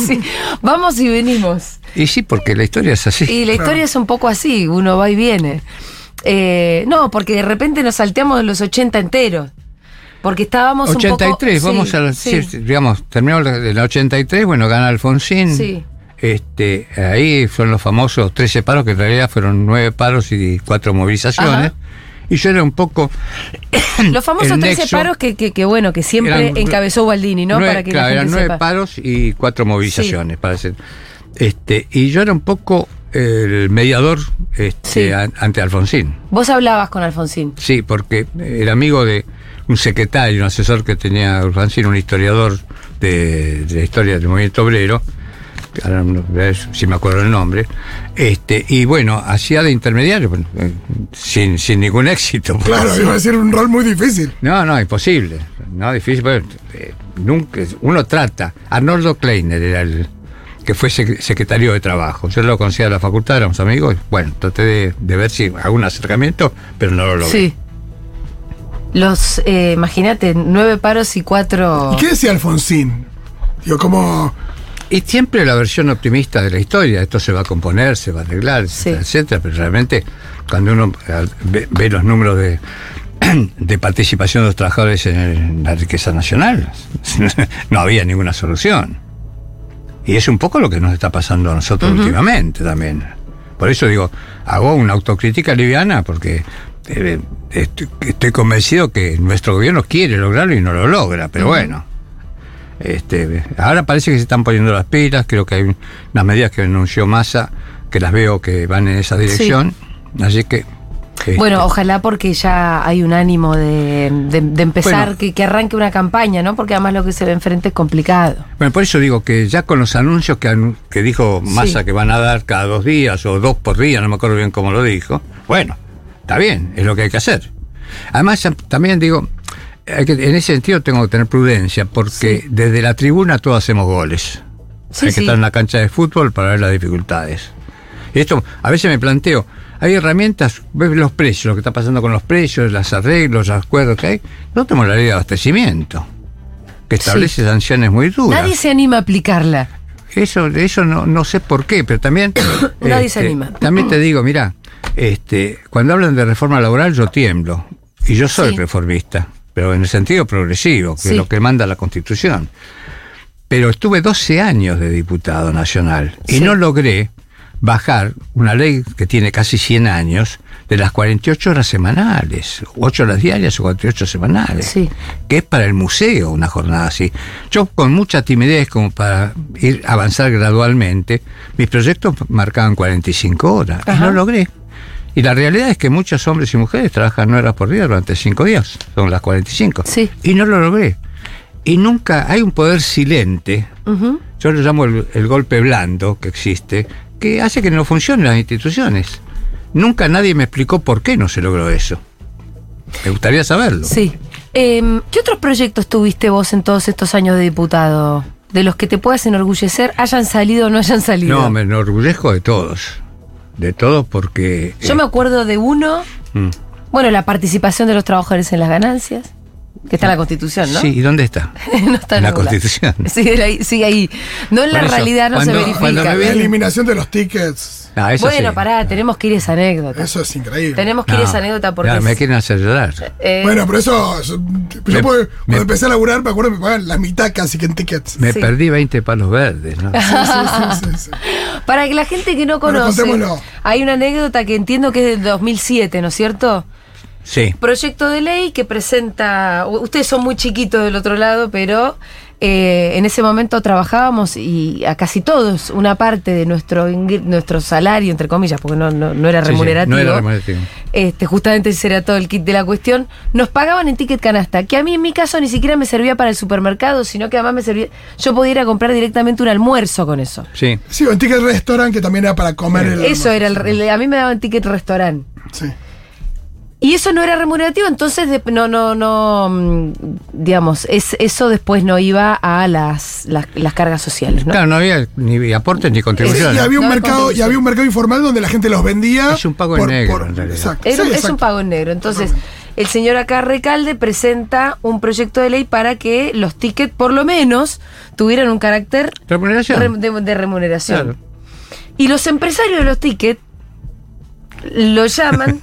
Sí, Vamos y venimos. Y sí, porque la historia es así. Y la historia es un poco así, uno va y viene. Eh, no, porque de repente nos salteamos de los 80 enteros. Porque estábamos un poco... 83, vamos sí, a sí, digamos, terminamos en la 83, bueno, gana Alfonsín. Sí. Este, ahí son los famosos 13 paros, que en realidad fueron 9 paros y 4 movilizaciones. Ajá. Y yo era un poco. Los famosos el 13 nexo. paros que, que, que, bueno, que siempre Eran encabezó Baldini, ¿no? Para que claro, la gente eran nueve sepa. paros y cuatro movilizaciones, parece. Este, y yo era un poco el mediador este, Sí. an- ante Alfonsín. Vos hablabas con Alfonsín. Sí, porque era amigo de un secretario, un asesor que tenía Alfonsín, un historiador de, de la historia del movimiento obrero, ahora no a si me acuerdo el nombre, este, y bueno, hacía de intermediario, bueno, sin, sin ningún éxito. Claro, iba a ser un rol muy difícil. No, no, imposible. No, difícil. pero, eh, nunca, uno trata. Arnoldo Kleiner era el que fue sec- secretario de trabajo. Yo lo conocía de la facultad, éramos amigos. Bueno, traté de, de ver si algún acercamiento, pero no lo logré. Sí. Los, eh, imagínate, nueve paros y cuatro. ¿Y qué decía Alfonsín? Digo, como. Y siempre la versión optimista de la historia, esto se va a componer, se va a arreglar, Sí. etcétera, etcétera, pero realmente cuando uno ve, ve los números de, de participación de los trabajadores en, el- en la riqueza nacional, no había ninguna solución. Y es un poco lo que nos está pasando a nosotros últimamente también. Por eso digo, hago una autocrítica liviana porque estoy, estoy convencido que nuestro gobierno quiere lograrlo y no lo logra, pero bueno. Este, ahora parece que se están poniendo las pilas, creo que hay unas medidas que anunció Massa que las veo que van en esa dirección, así que... este, Bueno, ojalá porque ya hay un ánimo de, de- de empezar, Bueno. que, que arranque una campaña, ¿no? Porque además lo que se ve enfrente es complicado. Bueno, por eso digo que ya con los anuncios que, anu- que dijo Massa Sí. que van a dar cada dos días o dos por día, no me acuerdo bien cómo lo dijo, bueno, está bien, es lo que hay que hacer. Además, también digo, en ese sentido tengo que tener prudencia, porque desde la tribuna todos hacemos goles. Sí, hay que sí. estar en la cancha de fútbol para ver las dificultades. Y esto, a veces me planteo, hay herramientas, ves los precios, lo que está pasando con los precios, los arreglos, los acuerdos que hay. No tenemos la ley de abastecimiento, que establece sanciones muy duras. Nadie se anima a aplicarla. Eso, eso no, no sé por qué, pero también. este, Nadie se anima. También te digo, mira, este, cuando hablan de reforma laboral, yo tiemblo. Y yo soy Sí. reformista, pero en el sentido progresivo, que Sí. es lo que manda la Constitución. Pero estuve 12 años de diputado nacional y Sí. no logré bajar una ley que tiene casi 100 años de las 48 horas semanales, 8 horas diarias o 48 semanales Sí. que es para el museo una jornada así. Yo con mucha timidez como para ir a avanzar gradualmente, mis proyectos marcaban 45 horas y no logré. Y la realidad es que muchos hombres y mujeres trabajan 9 horas por día durante 5 días, son las 45. Sí. Y no lo logré. Y nunca hay un poder silente, yo lo llamo el, el golpe blando que existe, que hace que no funcionen las instituciones. Nunca nadie me explicó por qué no se logró eso. Me gustaría saberlo. Sí. Em, ¿Qué otros proyectos tuviste vos en todos estos años de diputado? De los que te puedas enorgullecer, hayan salido o no hayan salido. No, me enorgullezco de todos. De todos porque... Yo eh, me acuerdo de uno, mm. bueno, la participación de los trabajadores en las ganancias, que está en la Constitución, ¿no? Sí, ¿y dónde está? no está En la. Constitución. Sigue ahí, sigue ahí. No en la eso, realidad no cuando- se verifica. cuando me La eliminación de los tickets. Ah, eso bueno, sí. pará, tenemos que ir a esa anécdota. Eso es increíble. Tenemos que ir a No, esa anécdota porque. ya, me quieren hacer llorar. eh, Bueno, pero eso. Yo, yo Me- puedo- me- cuando empecé a laburar, me acuerdo que me pagaban la mitad casi que en tickets. Me sí. perdí 20 palos verdes, ¿no? Sí, sí, sí, sí, sí. Para que la gente que no Bueno, conoce, contémoslo. hay una anécdota que entiendo que es del 2007, ¿no es cierto? Sí. Proyecto de ley que presenta, ustedes son muy chiquitos del otro lado, pero eh, en ese momento trabajábamos y a casi todos una parte de nuestro nuestro salario, entre comillas, porque no, no, no era Sí, sí, remunerativo. no era remunerativo. Este, justamente ese era todo el kit de la cuestión, nos pagaban en ticket canasta, que a mí en mi caso ni siquiera me servía para el supermercado, sino que además me servía, yo podía ir a comprar directamente un almuerzo con eso. Sí. Sí, o en ticket restaurant que también era para comer el. Eso era, el, el- a mí me daban ticket restaurante. Sí. Y eso no era remunerativo, entonces de- no, no, no, mm, digamos, es, eso después no iba a las, las, las cargas sociales, ¿no? Claro, no había ni aportes ni contribuciones. y había un No, mercado, y había un mercado informal donde la gente los vendía. Es un pago en negro, en realidad. Exacto. Era- Sí, es un pago en negro. Entonces, el señor acá Recalde presenta un proyecto de ley para que los tickets, por lo menos, tuvieran un carácter Remuneración. re- de, de remuneración. Claro. Y los empresarios de los tickets lo llaman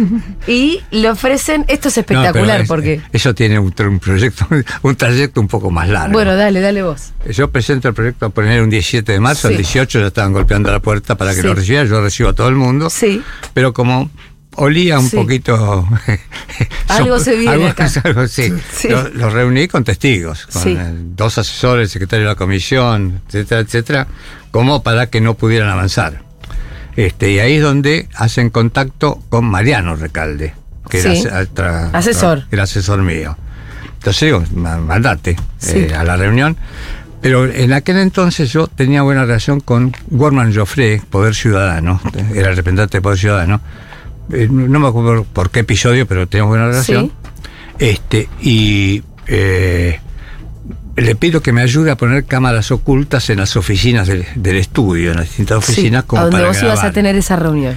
y le ofrecen. Esto es No, espectacular es- porque. Eso tiene un, proyecto, un trayecto un poco más largo. Bueno, dale, dale vos. Yo presento el proyecto a poner un 17 de marzo, Sí. el 18 ya estaban golpeando la puerta para que Sí. lo recibiera, yo recibo a todo el mundo. Sí. Pero como olía un Sí. poquito. Algo se viene algo- acá. algo, sí. Sí. Lo, lo reuní con testigos, con Sí. eh, dos asesores, el secretario de la comisión, etcétera, etcétera, como para que no pudieran avanzar. Este, y ahí es donde hacen contacto con Mariano Recalde, que Sí. era tra- Asesor. era asesor mío. Entonces digo, "Ma- mandate Sí. eh, a la reunión. Pero en aquel entonces yo tenía buena relación con Gorman Joffre, Poder Ciudadano, era el representante de Poder Ciudadano. Eh, no me acuerdo por qué episodio, pero teníamos buena relación. Sí. Este, y eh, le pido que me ayude a poner cámaras ocultas en las oficinas del, del estudio, en las distintas oficinas, Sí, como a donde para vos ibas a tener esa reunión.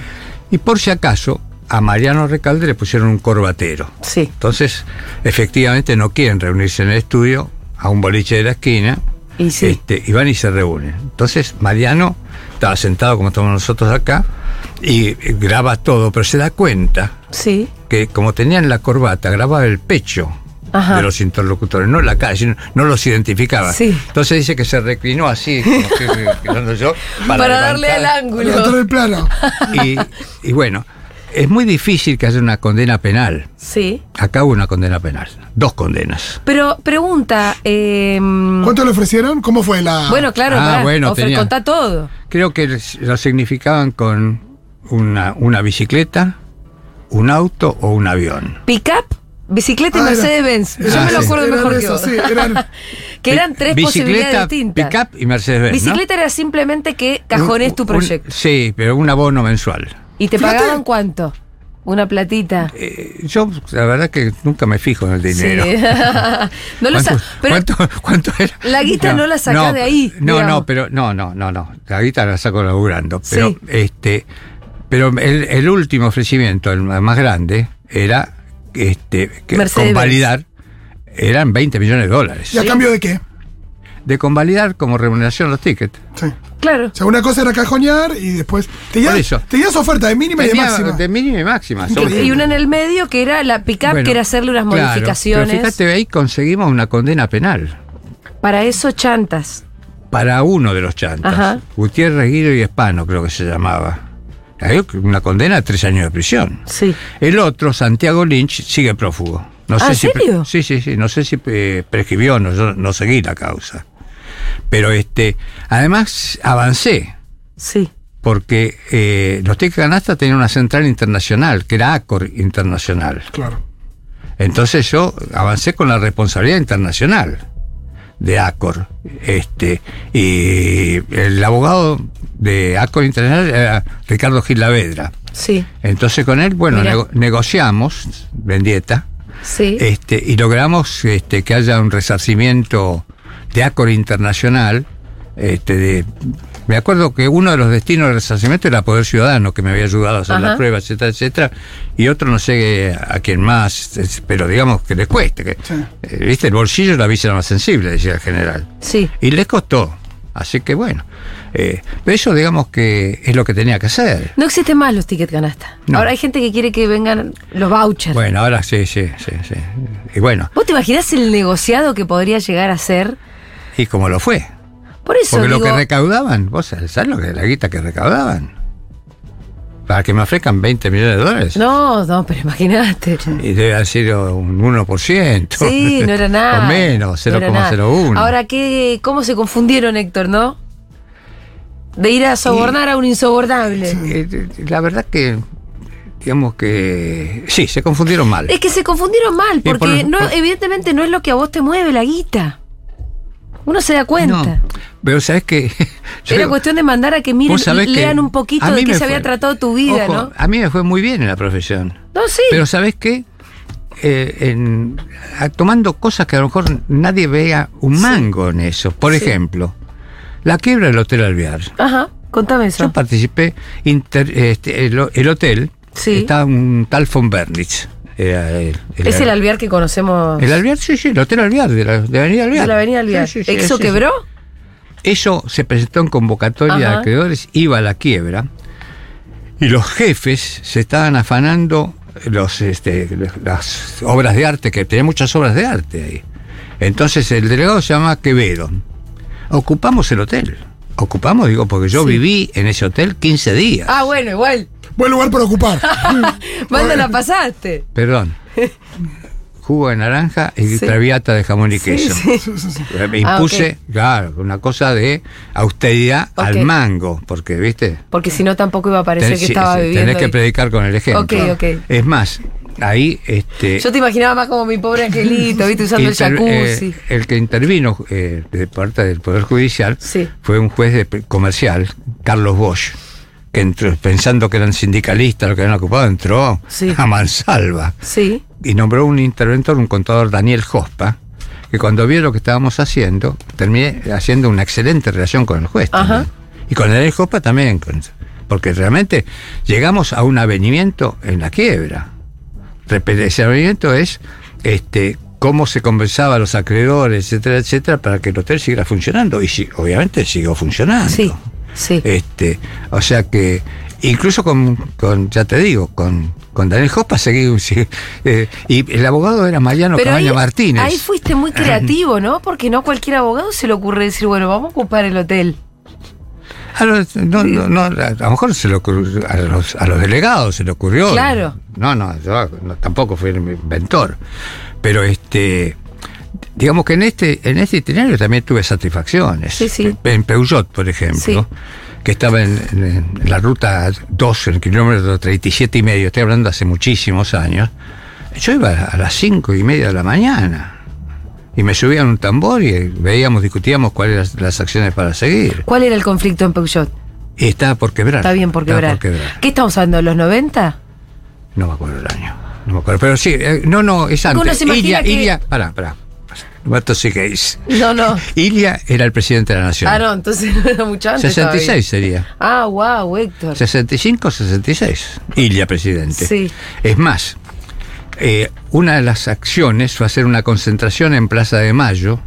Y por si acaso, a Mariano Recalde le pusieron un corbatero. Sí. Entonces, efectivamente no quieren reunirse en el estudio, a un boliche de la esquina, Y sí. este, y van y se reúnen. Entonces, Mariano estaba sentado como estamos nosotros acá, y graba todo, pero se da cuenta Sí. que como tenían la corbata, grababa el pecho Ajá. de los interlocutores, no la cara, sino- no los identificaba. Sí. Entonces dice que se reclinó así, como que- yo, Para, darle ángulo. El plano. y, y bueno, es muy difícil que haya una condena penal. Sí. Acá hubo una condena penal, dos condenas. Pero pregunta, eh, ¿Cuánto le ofrecieron? ¿Cómo fue la.? bueno, claro, Ah, bueno, tenía- contá todo. Creo que lo significaban con una, una bicicleta, un auto o un avión. Pick-up, bicicleta y Ah, Mercedes-Benz. Yo Ah, me lo sí. acuerdo Eran mejor que eso, sí, eran- que eran tres posibilidades distintas. Pickup y Mercedes-Benz. ¿no? Bicicleta era simplemente que cajones tu Un- proyecto. sí, pero un abono mensual. ¿Y te Fíjate. pagaban cuánto? Una platita. Eh, yo, la verdad que nunca me fijo en el dinero. Sí. no lo ¿Cuánto, pero cuánto- cuánto era? La guita no la sacás de ahí, No, digamos. no, pero no, no, no, no. La guita la saco laburando. Pero Sí. este, pero el, el último ofrecimiento, el más grande, era este que convalidar eran 20 millones de dólares. ¿Y a cambio de qué? De convalidar como remuneración los tickets. Sí. claro. O sea, una cosa era cajonear y después. Tenías, tenías oferta de mínima y de máxima. de mínima y máxima. Y una en el medio que era la pick-up, Bueno, que era hacerle unas claro, modificaciones. pero fíjate, ahí conseguimos una condena penal. Para eso, chantas. para uno de los chantas. Ajá. Gutiérrez, Guido y Espano, creo que se llamaba. Hay una condena de tres años de prisión. Sí. El otro, Santiago Lynch, sigue prófugo. No ¿Ah, ¿en si serio? sí, sí, sí. No sé si eh, prescribió, no, yo no seguí la causa. Pero este, además avancé, Sí. porque eh, los tickets canasta tenían una central internacional, que era ACOR Internacional. Claro. Entonces yo avancé con la responsabilidad internacional de Acor. Este, y el abogado de Acor Internacional era Ricardo Gil Lavedra. Sí. Entonces con él, bueno, nego- negociamos, Vendieta, Sí. este, y logramos este, que haya un resarcimiento de Acor Internacional. Este, de, me acuerdo que uno de los destinos del resarcimiento era Poder Ciudadano, que me había ayudado a hacer Ajá. las pruebas, etcétera, etcétera, y otro no sé a quién más, pero digamos que les cueste. Que, Sí. eh, Viste, el bolsillo es la víscera más sensible, decía el general. Sí. Y les costó. Así que bueno, eh, pero eso digamos que es lo que tenía que hacer. No existen más los tickets canasta. No. Ahora hay gente que quiere que vengan los vouchers. Bueno, ahora sí, sí, sí, sí. Y bueno, ¿Vos te imaginás el negociado que podría llegar a ser? y como lo fue. Por eso Porque digo, lo que recaudaban, vos sabés lo que la guita que recaudaban. Para que me ofrezcan 20 millones de dólares. No, no, pero imagínate. Y debe haber sido un 1%. Sí, no era nada. O menos, no era nada. 0,01. Ahora, ¿qué, ¿cómo se confundieron, Héctor, no? De ir a sobornar a un insobornable. Eh, La verdad que, digamos que. Sí, se confundieron mal. Es que se confundieron mal, por porque no, por- evidentemente no es lo que a vos te mueve la guita. Uno se da cuenta. No, pero sabes que. Era digo, cuestión de mandar a que miren y lean un poquito de qué se había tratado tu vida, Ojo, ¿no? A mí me fue muy bien en la profesión. No, sí. Pero ¿sabes qué? Eh, en- a- tomando cosas que a lo mejor nadie vea un mango en eso. Por Sí. ejemplo, la quiebra del Hotel Alvear. Ajá, contame eso. Yo participé, inter- este, el, el hotel, Sí. estaba un tal von Bernitz. El, el- es el alvear que conocemos el Alvear, sí, sí, el Hotel Alvear, de la, de Avenida Alvear. de la avenida Alvear. Sí, sí, sí, ¿Exo sí, sí. quebró? Eso se presentó en convocatoria de acreedores, iba a la quiebra, y los jefes se estaban afanando los, este, las obras de arte, que tenía muchas obras de arte ahí. Entonces el delegado se llama Quevedo. Ocupamos el hotel. Ocupamos, digo, porque yo Sí. viví en ese hotel 15 días. Ah, bueno, igual. Buen lugar para ocupar. Manda la pasaste. Perdón. Jugo de naranja y Sí. traviata de jamón y Sí, queso. sí. Me Ah, impuse, claro, una cosa de austeridad al mango, porque, ¿viste? Porque si no tampoco iba a parecer Tenés- que estaba sí, bebiendo. Tenés que y- predicar con el ejemplo. Ok, ok. Es más, ahí este, Yo te imaginaba más como mi pobre angelito, ¿viste? Usando inter- el jacuzzi. eh, el que intervino eh, de parte del Poder Judicial Sí. fue un juez de, comercial, Carlos Bosch, que entró, pensando que eran sindicalistas lo que habían ocupado, entró Sí. a mansalva sí. y nombró un interventor, un contador, Daniel Jospa, que cuando vio lo que estábamos haciendo, terminé haciendo una excelente relación con el juez. Ajá. Y con Daniel Jospa también, porque realmente llegamos a un avenimiento en la quiebra. Ese avenimiento es este cómo se compensaba a los acreedores, etcétera, etcétera, para que el hotel siguiera funcionando. Y sí, obviamente siguió funcionando. Sí. Sí. Este, o sea que incluso con, con ya te digo, con, con Daniel Jospa seguí, eh, y el abogado era Mariano Pero ahí, Cabaña Martínez. ahí fuiste muy creativo, ¿no? Porque no a cualquier abogado se le ocurre decir, bueno, vamos a ocupar el hotel. A, los- no, no, no, a lo mejor se le ocurrió, a los, a los delegados se le ocurrió. Claro. No, no, yo no, tampoco fui el inventor. Pero este digamos que en este, en este itinerario también tuve satisfacciones. Sí, sí. En Peugeot, por ejemplo, Sí. que estaba en, en- en la ruta 2, en el kilómetro 37 y medio, estoy hablando hace muchísimos años. Yo iba a las 5 y media de la mañana. Y me subía en un tambor y veíamos, discutíamos cuáles eran las acciones para seguir. ¿Cuál era el conflicto en Peugeot? Y estaba por quebrar. Está bien por quebrar. por quebrar. ¿Qué estamos hablando? ¿Los 90? No me acuerdo el año. No me acuerdo. Pero sí, eh, no, no, es Porque uno antes. se imagina Ilia, que- Ilia, pará, pará. Muerto sí que es. No, no. Ilia era el presidente de la nación. Ah, no, entonces no era mucho antes. 66 todavía. sería. Ah, wow, Héctor. 65, 66. Ilia presidente. Sí. Es más, eh, una de las acciones fue hacer una concentración en Plaza de Mayo,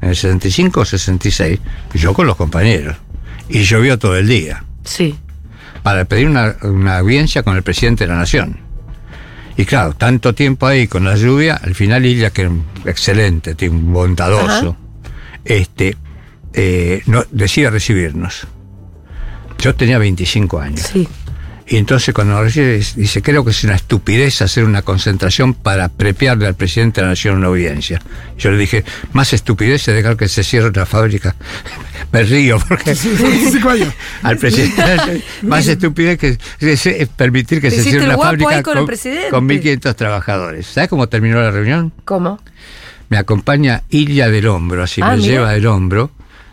en el 65 o 66, y yo con los compañeros. Y llovió todo el día. Sí. para pedir una, una audiencia con el presidente de la nación. Y claro, tanto tiempo ahí con la lluvia, al final Ilia, que un excelente, tío, un bondadoso, este, eh, no, decide recibirnos. Yo tenía 25 años. Sí. Y entonces cuando recibe, dice, creo que es una estupidez hacer una concentración para prepiarle al presidente de la nación una audiencia. Yo le dije, más estupidez es dejar que se cierre la fábrica. Me río porque 25 años. al presidente. Más estupidez que es, permitir que se cierre una fábrica con presidente. con 1.500 trabajadores. ¿Sabes cómo terminó la reunión? ¿Cómo? Me acompaña Ilia del hombro, así Ah, me mira. lleva del hombro,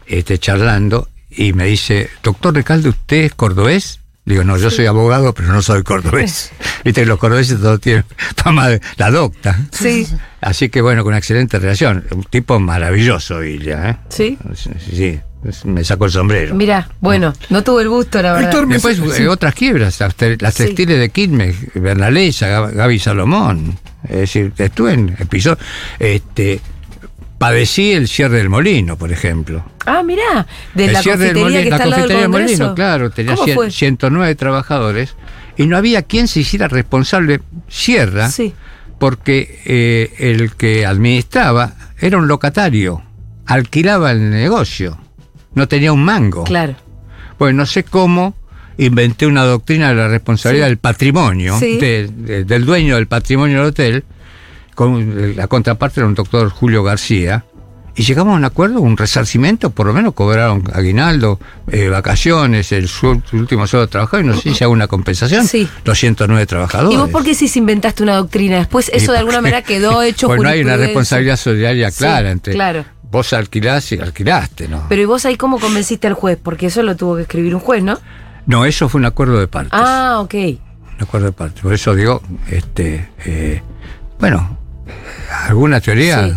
este, charlando, y me dice, doctor Recalde, ¿usted es cordobés? Digo, no, yo soy abogado, pero no soy cordobés. Viste que los cordobeses todos tienen fama de la docta. Sí. Así que bueno, con una excelente relación. Un tipo maravilloso, Ilia, ¿eh? Sí. Sí, sí, me sacó el sombrero. Mira, bueno, no tuve el gusto, la verdad. Después Sí. eh, otras quiebras, las te- las Sí. textiles de Quilmes, Bernalesa, Gab- Gaby Salomón. Es decir, estuve en episodios. Este, padecí el cierre del molino, por ejemplo. Ah, mirá, de el la cierre del molino, que la al lado del molino, claro, tenía ¿Cómo cien- fue? 109 trabajadores y no había quien se hiciera responsable, Sierra, Sí. porque eh, el que administraba era un locatario, alquilaba el negocio, no tenía un mango. Claro. Pues no sé cómo inventé una doctrina de la responsabilidad Sí. del patrimonio, Sí. de- de- del dueño del patrimonio del hotel, con la contraparte era un doctor Julio García, y llegamos a un acuerdo, un resarcimiento, por lo menos cobraron aguinaldo, eh, vacaciones, el su, su último sueldo de trabajo, y no sé si hago una compensación, Sí. 209 trabajadores. ¿Y vos por qué sí inventaste una doctrina? Después eso de alguna manera quedó hecho Pues no hay una responsabilidad solidaria Sí, clara entre claro. vos alquilás y alquilaste, ¿no? Pero ¿y vos ahí cómo convenciste al juez? Porque eso lo tuvo que escribir un juez, ¿no? no, eso fue un acuerdo de partes. Ah, ok. Un acuerdo de partes. Por eso digo, este, eh, bueno, alguna teoría Sí.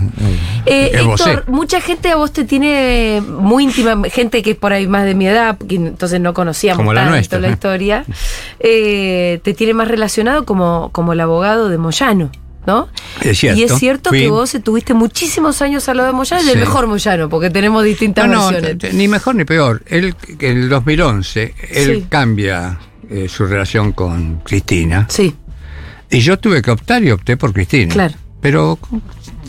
eh. Héctor, mucha gente a vos te tiene muy íntima, gente que es por ahí más de mi edad, que entonces no conocíamos Como la tanto nuestra, la historia, eh, te tiene más relacionado como, como el abogado de Moyano, ¿no? Es cierto. Y es cierto Fui- que vos estuviste muchísimos años al lado de Moyano y del Sí. mejor Moyano, porque tenemos distintas No, no, versiones. ni mejor ni peor. Él, en el 2011, él Sí. cambia eh, su relación con Cristina. Sí, Y yo tuve que optar y opté por Cristina. Claro. Pero,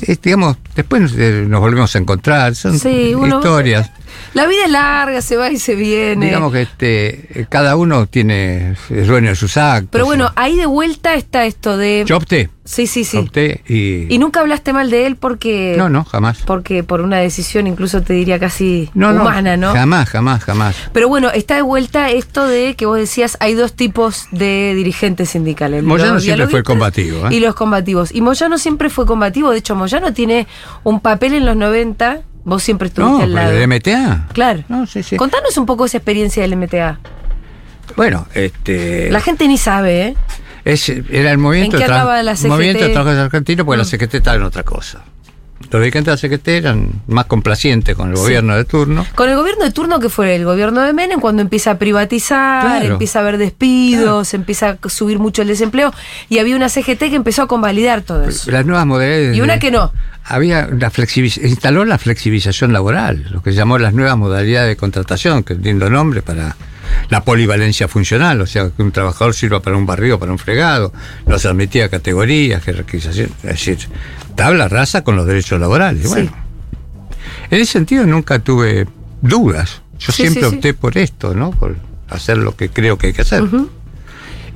eh, digamos, después eh, nos volvemos a encontrar. Son Sí, uno- historias. La vida es larga, se va y se viene. Digamos que este, eh, cada uno tiene, es dueño de sus actos. Pero bueno, ahí de vuelta está esto de. Yo opté, sí, sí, sí. opté y... Y nunca hablaste mal de él porque. No, no, jamás. Porque por una decisión, incluso te diría casi No, no, humana, ¿no? Jamás, jamás, jamás. Pero bueno, está de vuelta esto de que vos decías, hay dos tipos de dirigentes sindicales. Moyano siempre fue combativo, ¿eh? Y los combativos. Y Moyano siempre fue combativo. De hecho, Moyano tiene un papel en los 90. Vos siempre estuviste No, al lado. el MTA. Claro. No, sí, sí. Contanos un poco esa experiencia del MTA. Bueno, este... La gente ni sabe, ¿eh? Es- era el movimiento, ¿En qué andaba la CGT? movimiento de trabajadores argentinos porque Mm. la CGT estaba en otra cosa. Los dirigentes de la CGT eran más complacientes con el Sí. gobierno de turno. Con el gobierno de turno que fue el gobierno de Menem, cuando empieza a privatizar, Claro. empieza a haber despidos, empieza a subir mucho el desempleo, y había una CGT que empezó a convalidar todo eso. Las nuevas modalidades. Y una que no. Había la flexibiliz- instaló la flexibilización laboral, lo que se llamó las nuevas modalidades de contratación, que es lindo nombre para la polivalencia funcional, o sea, que un trabajador sirva para un barrio, para un fregado, no se admitía categorías, jerarquización, es decir, tabla rasa con los derechos laborales. Sí. Bueno, en ese sentido nunca tuve dudas. Yo Sí, siempre sí, opté por esto, ¿no? Por hacer lo que creo que hay que hacer.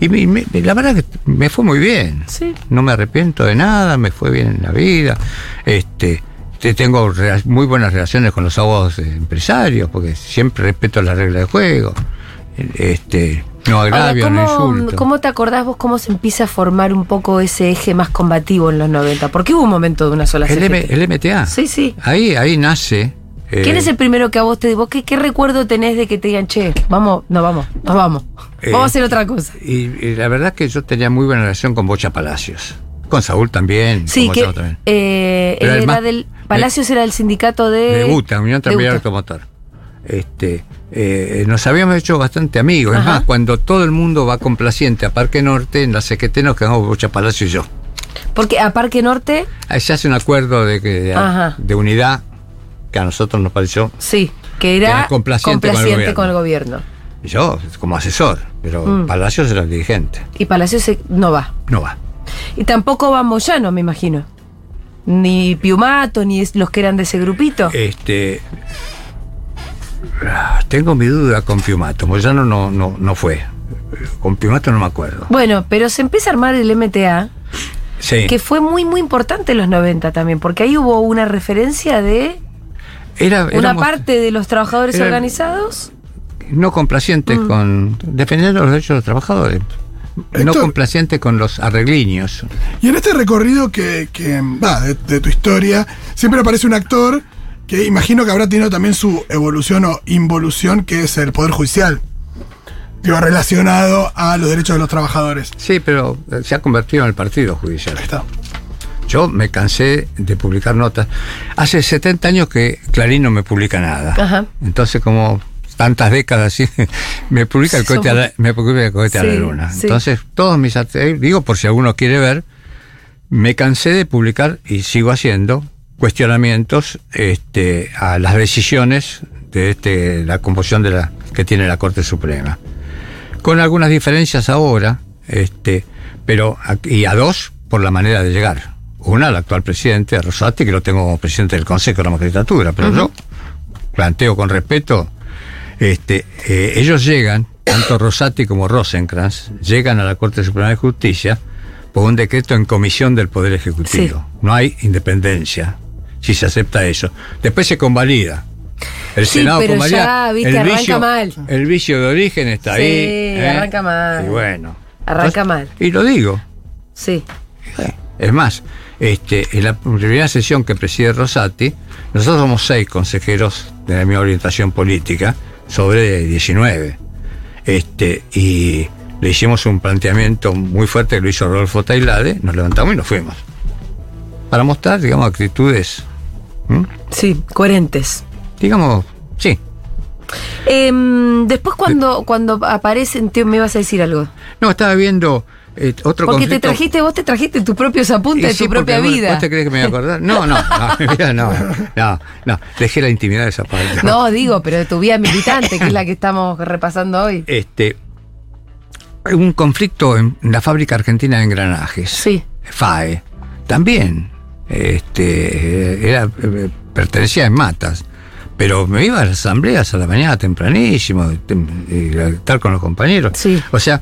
Y me- me- la verdad que me fue muy bien. Sí. No me arrepiento de nada, me fue bien en la vida. Este, te- tengo muy buenas relaciones con los abogados empresarios, porque siempre respeto las reglas de juego. Este, no Ahora, agravio, no ¿cómo, insulto. ¿cómo te acordás vos cómo se empieza a formar un poco ese eje más combativo en los 90? Porque hubo un momento de una sola el, M- el MTA. Sí, sí. Ahí, ahí nace. eh, ¿Quién es el primero que a vos te vos qué, qué recuerdo tenés de que te digan, che, vamos, no vamos, nos vamos, Eh, vamos a hacer otra cosa? Y, y la verdad que yo tenía muy buena relación con Bocha Palacios. Con Saúl también. Sí, que también. eh, él era más- del Palacios era del sindicato de de UTA, Unión Tranviaria. Automotor. Este, eh, nos habíamos hecho bastante amigos. Es Ajá. más, cuando todo el mundo va complaciente a Parque Norte, en la CGT nos quedamos Bocha Palacio y yo. Porque a Parque Norte, Ahí se hace un acuerdo de, que, de, de unidad que a nosotros nos pareció. sí, que era, Era complaciente con el gobierno. con el gobierno. y Yo, como asesor, pero Mm. Palacios era el dirigente. Y Palacios se- no va. No va. Y tampoco va Moyano, me imagino. Ni Piumato, ni es- los que eran de ese grupito. Este. Ah, Tengo mi duda con Piumato. Moyano no, no, no fue. Con Piumato no me acuerdo. Bueno, pero se empieza a armar el MTA, Sí. que fue muy, muy importante en los 90 también, porque ahí hubo una referencia de Era, una éramos parte de los trabajadores era- organizados. no complacientes Mm. con. defendiendo los derechos de los trabajadores. No complacientes con los arregliños. Y en este recorrido que, que, va, de, de tu historia, siempre aparece un actor que imagino que habrá tenido también su evolución o involución, que es el Poder Judicial. Digo, relacionado a los derechos de los trabajadores. Sí, pero eh, se ha convertido en el partido judicial. Ahí está. Yo me cansé de publicar notas. Hace 70 años que Clarín no me publica nada. Ajá. Entonces, como tantas décadas así, me publica el cohete, a la, me publica el cohete a la Sí, luna. sí. Entonces, todos mis artículos, digo por si alguno quiere ver, me cansé de publicar y sigo haciendo cuestionamientos este, a las decisiones de este, la composición de la que tiene la Corte Suprema. Con algunas diferencias ahora, este, pero y a dos por la manera de llegar. Una, al actual presidente, Rosati, que lo tengo como presidente del Consejo de la Magistratura, pero yo planteo con respeto, este, eh, ellos llegan, tanto Rosati como Rosenkrantz, llegan a la Corte Suprema de Justicia por un decreto en comisión del Poder Ejecutivo. No hay independencia, si se acepta eso. Después se convalida. El Sí, Senado pero convalida. ya, viste, el arranca vicio, mal. El vicio de origen está Sí, ahí. ¿eh? arranca mal. Y bueno. Arranca mal. Y lo digo. Sí. Es más, este, en la primera sesión que preside Rosati, nosotros somos seis consejeros de la misma orientación política sobre 19. Este, y le hicimos un planteamiento muy fuerte que lo hizo Rodolfo Tailade, nos levantamos y nos fuimos. Para mostrar, digamos, actitudes, ¿m? Sí, coherentes. digamos, sí. Em, después cuando, cuando aparecen, tío, me ibas a decir algo. No, estaba viendo eh, otro Porque te conflicto. trajiste, vos te trajiste tus propios apuntes de tu propia vida. ¿Vos te crees que me voy a acordar? No, no, no, no, no, no, dejé la intimidad de esa parte. No, digo, pero de tu vida militante, que es la que estamos repasando hoy. Este, hay un conflicto en la fábrica argentina de engranajes, Sí. FAE, también, este, era, eh, pertenecía a Matas, Pero me iba a las asambleas a la mañana tempranísimo, tem- a estar con los compañeros. Sí. O sea,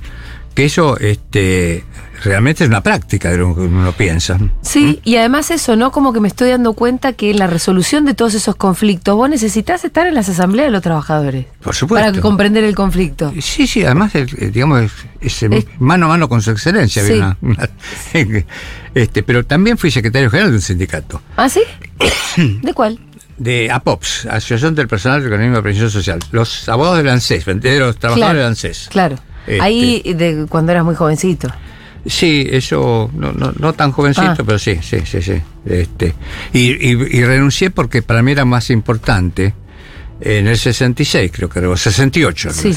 que eso este, realmente es una práctica de lo que uno piensa. Sí, y además eso, ¿no? Como que me estoy dando cuenta que en la resolución de todos esos conflictos vos necesitas estar en las asambleas de los trabajadores. Por supuesto. Para comprender el conflicto. Sí, sí, además, digamos, es, es, Es- mano a mano con su excelencia. Sí. una- una- este, pero también fui secretario general de un sindicato, ¿Ah, sí? ¿De cuál? de APOPS, Asociación del Personal de Organismo de Previsión Social. Los abogados del ANSES, de los trabajadores del ANSES. Claro. Este. Ahí, de cuando eras muy jovencito. Sí, eso, no, no, no tan jovencito, Ah. pero sí, sí, sí, sí. Este, y, y- y renuncié porque para mí era más importante, en el 66 creo que era, o 68 Sí.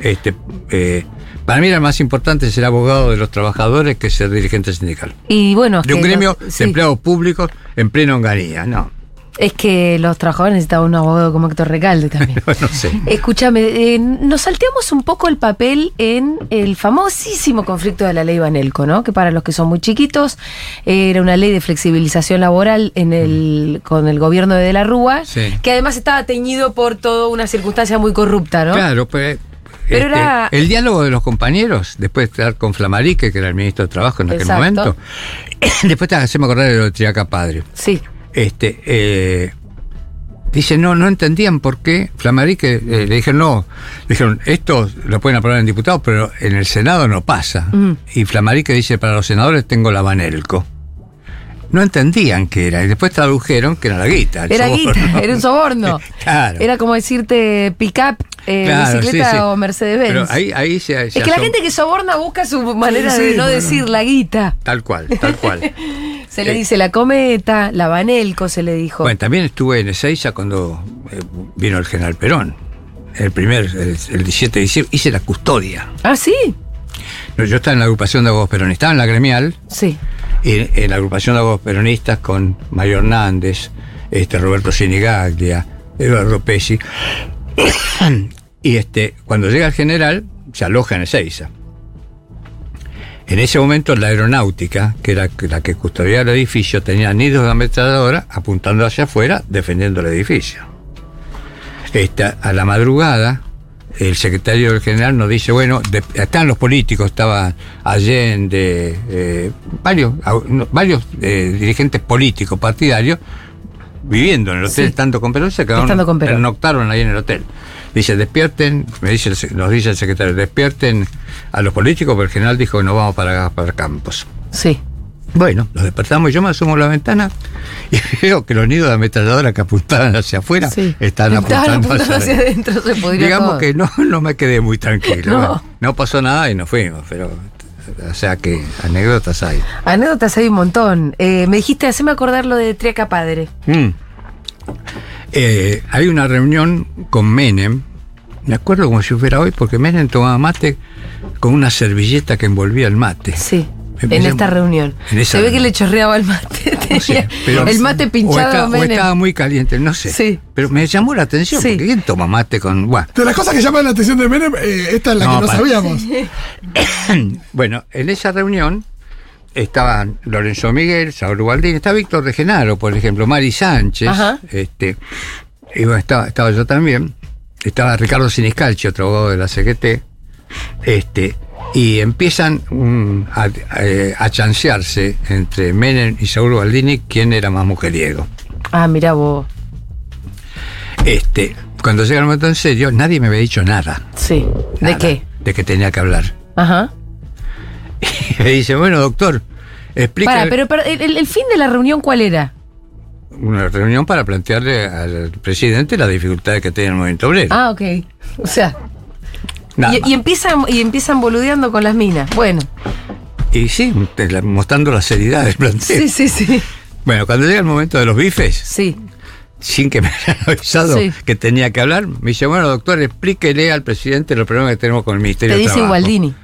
Este, eh, para mí era más importante ser abogado de los trabajadores que ser dirigente sindical. Y bueno, De un gremio los- de empleados públicos en plena honganía, no. Es que los trabajadores necesitaban un abogado como Héctor Recalde también. no sé. Escúchame, eh, nos salteamos un poco el papel en el famosísimo conflicto de la ley Banelco, ¿no? Que para los que son muy chiquitos eh, era una ley de flexibilización laboral en el, con el gobierno de De la Rúa, Sí. que además estaba teñido por toda una circunstancia muy corrupta, ¿no? Claro, pues. Pero era- El diálogo de los compañeros, después de estar con Flamarique, que era el ministro de Trabajo en aquel Exacto. momento, después te hacemos acordar de lo de Triaca Padre. Sí, este eh, dice no no entendían por qué Flamarique eh, le dijeron no le dijeron esto lo pueden aprobar en diputados pero en el senado no pasa Mm. y Flamarique dice para los senadores tengo la Banelco no entendían qué era y después tradujeron que era la guita era soborno. guita, era un soborno. claro Era como decirte pick-up, eh, Claro, bicicleta sí, sí. o Mercedes-Benz. pero ahí ahí se, se Es que la gente que soborna busca su manera Sí, de no bueno. decir la guita. tal cual tal cual Se le Eh, dice la cometa, la Banelco se le dijo. Bueno, también estuve en Ezeiza cuando eh, vino el general Perón. El primer, el, el 17 de diciembre, hice la custodia. Ah, sí. No, Yo estaba en la agrupación de abogados peronistas, estaba en la gremial, Sí. y en la agrupación de abogados peronistas con Mario Hernández, este, Roberto Sinigaglia, Eduardo Pesci. Y este, cuando llega el general, se aloja en Ezeiza. En ese momento la aeronáutica, que era la que custodiaba el edificio, tenía nidos de ametralladora apuntando hacia afuera, defendiendo el edificio. Esta, a la madrugada, el secretario del general nos dice, bueno, de- están los políticos, estaba Allende, eh, varios, varios eh, dirigentes políticos, partidarios, viviendo en el hotel, Sí. estando con Perón, se quedaron, pernoctaron ahí en el hotel. Dice, despierten, me dice el nos dice el secretario, despierten a los políticos, porque el general dijo que no vamos para, para Campos. Sí. Bueno, los despertamos y yo me asomo a la ventana y veo que los nidos de ametralladora que apuntaban hacia afuera Sí. están apuntando, apuntando hacia adentro, se Digamos todo. que no, no me quedé muy tranquilo. No. Bueno, no pasó nada y nos fuimos, pero o sea que anécdotas hay. Anécdotas hay un montón. Eh, me dijiste, haceme acordar lo de Triaca Padre. Mm. Eh, hay una reunión con Menem, me acuerdo como si fuera hoy, porque Menem tomaba mate con una servilleta que envolvía el mate. Sí. En esta reunión. en esa Se ve que le chorreaba el mate. No sé, tenía pero- el mate o pinchado está- o estaba muy caliente, no sé. Sí. Pero me llamó la atención, Sí. porque ¿quién toma mate con...? De las cosas que llaman la atención de Menem, eh, esta es la No, que no para- sabíamos. bueno, en esa reunión estaban Lorenzo Miguel, Saúl Gualdín, está Víctor de Genaro, por ejemplo, Mari Sánchez, Ajá. este, y bueno, estaba, estaba yo también, estaba Ricardo Siniscalchi, otro abogado de la CGT, este, y empiezan mm, a, a- a chancearse entre Menem y Saúl Gualdini quién era más mujeriego. Ah, mira vos. Este, cuando llega el momento en serio, nadie me había dicho nada. Sí. ¿De qué? De que tenía que hablar. Ajá. Y me dice, bueno, doctor, explica Para, pero, pero el, el fin de la reunión, ¿cuál era? una reunión para plantearle al presidente las dificultades que tiene el movimiento obrero. Ah, ok. O sea, y, empiezan, y empiezan boludeando con las minas. Bueno, Y sí, te mostrando la seriedad del planteo. sí, sí, sí. Bueno, cuando llega el momento de los bifes, Sí. sin que me hayan avisado Sí. que tenía que hablar, me dice, bueno, doctor, explíquele al presidente los problemas que tenemos con el Ministerio Te de dice Trabajo. Gualdini.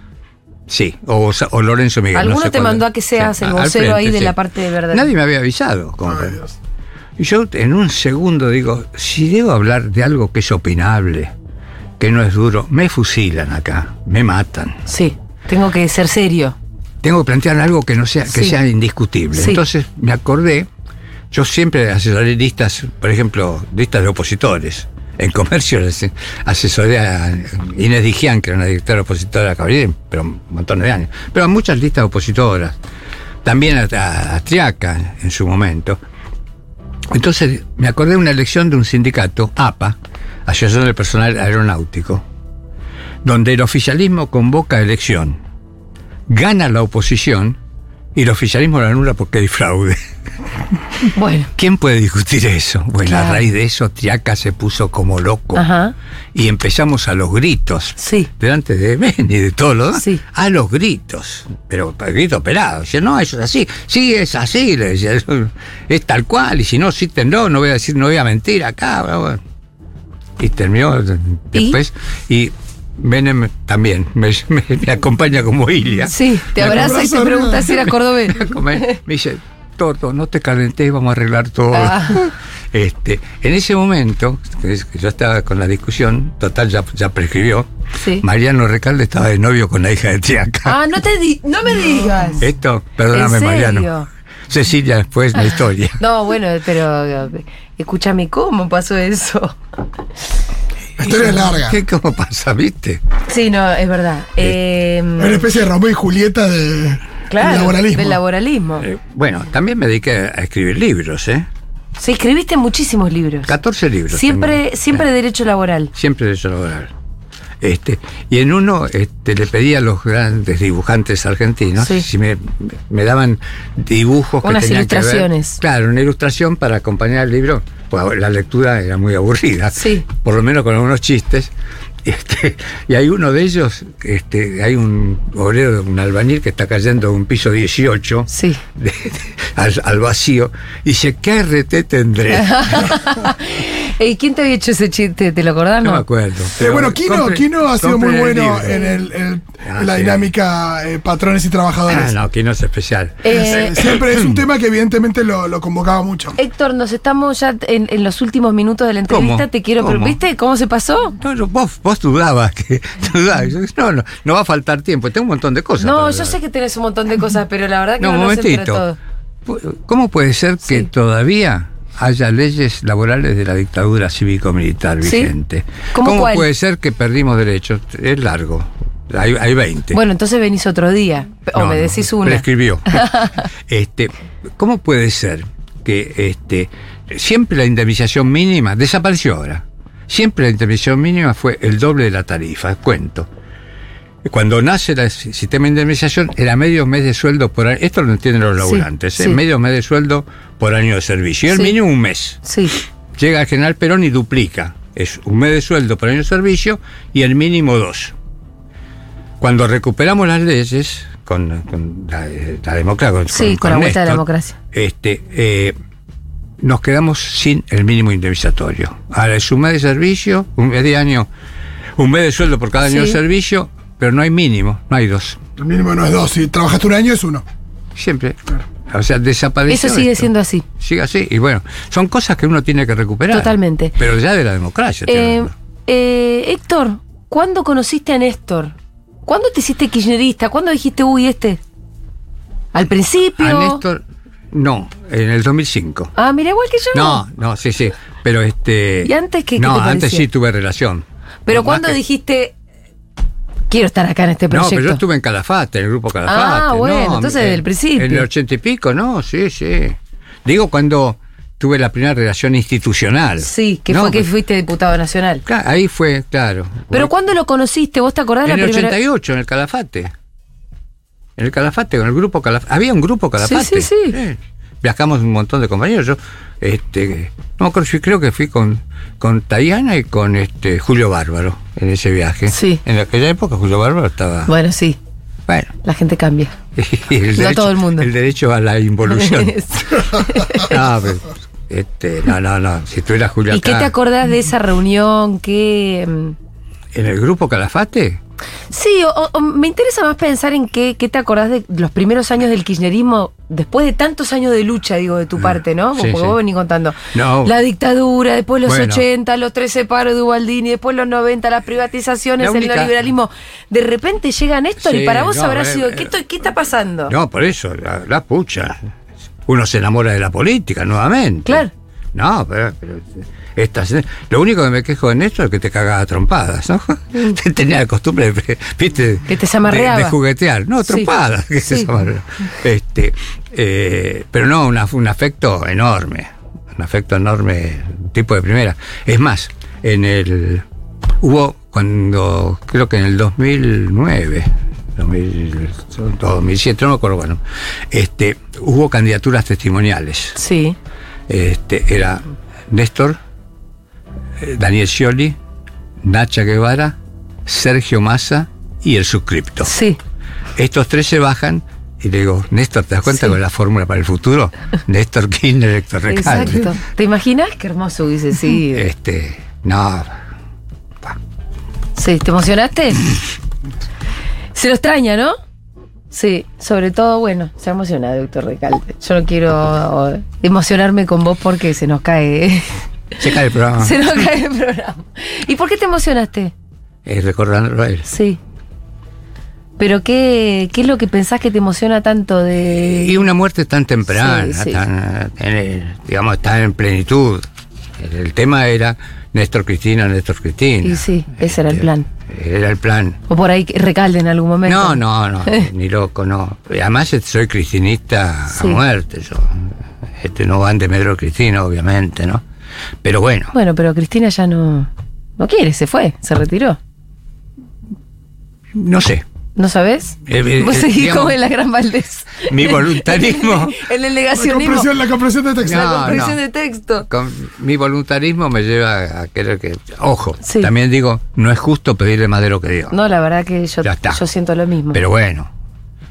Sí, o, o Lorenzo Miguel. no Alguno sé te cuál. mandó a que seas el al vocero ahí de la parte de verdad. Nadie me había avisado. como. Y yo en un segundo digo, si debo hablar de algo que es opinable, que no es duro, me fusilan acá, me matan. Sí. Tengo que ser serio. Tengo que plantear algo que no sea, que Sí. sea indiscutible. Sí. Entonces me acordé, yo siempre asesoré listas, por ejemplo, listas de opositores. En comercio asesoré a Inés Dijian, que era una directora opositora de Cabrera, pero un montón de años. Pero a muchas listas opositoras. También a, a- a Triaca en su momento. Entonces me acordé de una elección de un sindicato, APA, Asociación del Personal Aeronáutico, donde el oficialismo convoca elección, gana la oposición y el oficialismo la anula porque hay fraude. Bueno. ¿Quién puede discutir eso? Bueno, Claro. a raíz de eso Triaca se puso como loco Ajá. y empezamos a los gritos. Sí. Delante de Beni y de todos los. Sí. A los gritos. Pero gritos pelados. Decía, no, eso es así. Sí, es así. Le decía, "Eso es tal cual. Y si no, sí, no, no voy a decir, no voy a mentir acá. bla, bla". Y terminó después. Y, Menem también me, me- me acompaña como Ilia. Sí, te abraza y te pregunta si era cordobés. me, me dice, Torto, no te calentés, vamos a arreglar todo. Ah. Este, en ese momento, que yo estaba con la discusión, total ya, ya prescribió, Sí. Mariano Recalde estaba de novio con la hija de Triaca. Ah, no te di no me digas. Esto, perdóname ¿En serio? Mariano. Cecilia después la historia. No, bueno, pero escúchame, ¿cómo pasó eso? La historia es larga. ¿Qué, ¿Cómo pasa, viste? Sí, no, es verdad. Eh, Es una especie de Romeo y Julieta de, claro, del laboralismo. del laboralismo. Eh, bueno, también me dediqué a escribir libros, ¿eh? Sí, escribiste muchísimos libros. 14 libros. Siempre, tengo. siempre derecho laboral. Siempre de eso laboral. Este, y en uno este, le pedí a los grandes dibujantes argentinos Sí. si me, me daban dibujos que Unas tenían que ver- ilustraciones. claro, una ilustración para acompañar el libro. Pues la lectura era muy aburrida. Sí. Por lo menos con algunos chistes. Este, y hay uno de ellos, este, hay un obrero, un albañil que está cayendo de un piso 18 Sí. de- al, al vacío. Y dice, ¿qué RT tendré? ¿Y quién te había hecho ese chiste? ¿Te lo acordás? No No, me acuerdo. Eh, bueno, Kino, compre- Kino ha sido muy el bueno en, el, en Ah, la sí. dinámica eh, patrones y trabajadores. Ah, no, Kino es especial. Eh, Siempre es un tema que evidentemente lo, lo convocaba mucho. Héctor, nos estamos ya en, en los últimos minutos de la entrevista. ¿Cómo? Te quiero. ¿viste cómo se pasó? No, no, vos, vos dudabas que. dudabas. Yo, No, no, no va a faltar tiempo. Tengo un montón de cosas. No, yo sé que tenés un montón de cosas, pero la verdad que No, no, momentito. todo. ¿Cómo puede ser que Sí. todavía haya leyes laborales de la dictadura cívico-militar Sí. vigente? ¿Cómo puede ser que perdimos derechos? Es largo. Hay, hay 20. Bueno, entonces venís otro día. O No, me decís una. Prescribió. este, ¿Cómo puede ser que este, siempre la indemnización mínima desapareció ahora? Siempre la indemnización mínima fue el doble de la tarifa, cuento. Cuando nace el sistema de indemnización era medio mes de sueldo por año. Esto lo entienden los Sí, laburantes. ¿eh? sí. Medio mes de sueldo por año de servicio. Y el Sí. mínimo un mes. Llega el general Perón y duplica. Es un mes de sueldo por año de servicio y el mínimo dos. Cuando recuperamos las leyes, con, con la, la democracia, con, Sí, con la vuelta de la democracia. Este, eh, nos quedamos sin el mínimo indemnizatorio. Ahora es un mes de servicio, un mes de año, un mes de sueldo por cada año Sí. de servicio, pero no hay mínimo, no hay dos. El mínimo no es dos. Si trabajaste un año es uno. Siempre. O sea, desapareció. Eso sigue esto. siendo así. Sigue así. Y bueno, son cosas que uno tiene que recuperar. Totalmente. Pero ya de la democracia. Eh, eh, Héctor, ¿cuándo conociste a Néstor? ¿Cuándo te hiciste kirchnerista? ¿Cuándo dijiste, uy, este? ¿Al principio? A Néstor, no, en el 2005. Ah, mira, igual que yo. No, no, sí, sí. Pero este. ¿Y antes qué- qué No, te antes sí tuve relación. Pero Más ¿cuándo que- dijiste, quiero estar acá en este No, proyecto? pero yo estuve en Calafate, en el grupo Calafate. Ah, bueno, no, entonces en- desde el principio. En el ochenta y pico, no, sí, sí. Digo cuando tuve la primera relación institucional. Sí, que No, fue que pues, fuiste diputado nacional. claro, ahí fue, claro. Pero ¿cuándo lo conociste? ¿Vos te acordás En la el primera 88, en el Calafate. En el Calafate, con el grupo Calafate. Había un grupo Calafate. Sí, sí, sí. Viajamos un montón de compañeros. Yo, este, no me acuerdo, yo creo que fui con, con Tayana y con este Julio Bárbaro en ese viaje. Sí. En aquella época Julio Bárbaro estaba. Bueno, sí, Bueno. la gente cambia. Y el No todo el mundo. El derecho a la involución. no, pero, este, no, no, no. Si tú eras Julio ¿Y qué te acordás de esa reunión? ¿Qué, mm, ¿En el grupo Calafate? Sí, o- o me interesa más pensar en qué, qué te acordás de los primeros años del kirchnerismo, después de tantos años de lucha, digo, de tu parte, ¿no? sí, Porque sí. vos venís contando. No. La dictadura, después los Bueno. 80, los 13 paros de Ubaldini, después los 90, las privatizaciones, La el neoliberalismo. De repente llega Néstor y Sí, para vos no, habrá sido, eh, ¿qué, to- qué está pasando? No, por eso, la, la pucha. uno se enamora de la política nuevamente. Claro. No, pero, pero estas, lo único que me quejo en esto es que te cagaba trompadas, ¿no? Tenía la costumbre de, ¿viste? Que te de, de juguetear. No, Sí. trompadas. que Sí. Este, eh, pero no, una- un afecto enorme. Un afecto enorme, tipo de primera. Es más, en el. Hubo cuando. Creo que en el 2009. 2000, 2007, no me acuerdo bueno. Este, hubo candidaturas testimoniales. Sí. Este, era Néstor, Daniel Scioli, Nacha Guevara, Sergio Massa y el suscripto. Sí. Estos tres se bajan y le digo, Néstor, ¿te das cuenta Sí. con la fórmula para el futuro? Néstor Kirchner, Héctor Recalde. Exacto. ¿Te imaginas? Qué hermoso hubiese sido. Este, no, Sí, ¿te emocionaste? Se lo extraña, ¿no? Sí, sobre todo, bueno, se ha emocionado, doctor Recalde. Yo no quiero oh, emocionarme con vos porque se nos cae. Se cae el programa. se nos cae el programa. ¿Y por qué te emocionaste? Eh, recordándolo a él. Sí. Pero qué, ¿qué es lo que pensás que te emociona tanto de. Y una muerte tan temprana, Sí, sí. tan, en- digamos, tan en plenitud. El, tema era Néstor Cristina, Néstor Cristina. Y sí, ese era el plan. Era el plan. O por ahí Recalde en algún momento. No, no, no, ni loco, no. Además eh, soy cristinista Sí. a muerte, yo. Este no van de Medro Cristina, obviamente, ¿no? Pero bueno, Bueno, pero Cristina ya no. No quiere, se fue, se retiró. no sé. ¿No sabés? Eh, eh, Vos eh, seguís digamos, como en la Gran Valdés. mi voluntarismo- en el La negacionismo. compresión, la compresión de texto. La No, comprensión no. de texto. Con mi voluntarismo me lleva a querer que. Ojo, Sí. también digo, no es justo pedirle más de lo que dio. No, la verdad que yo, Ya está. yo siento lo mismo. Pero bueno.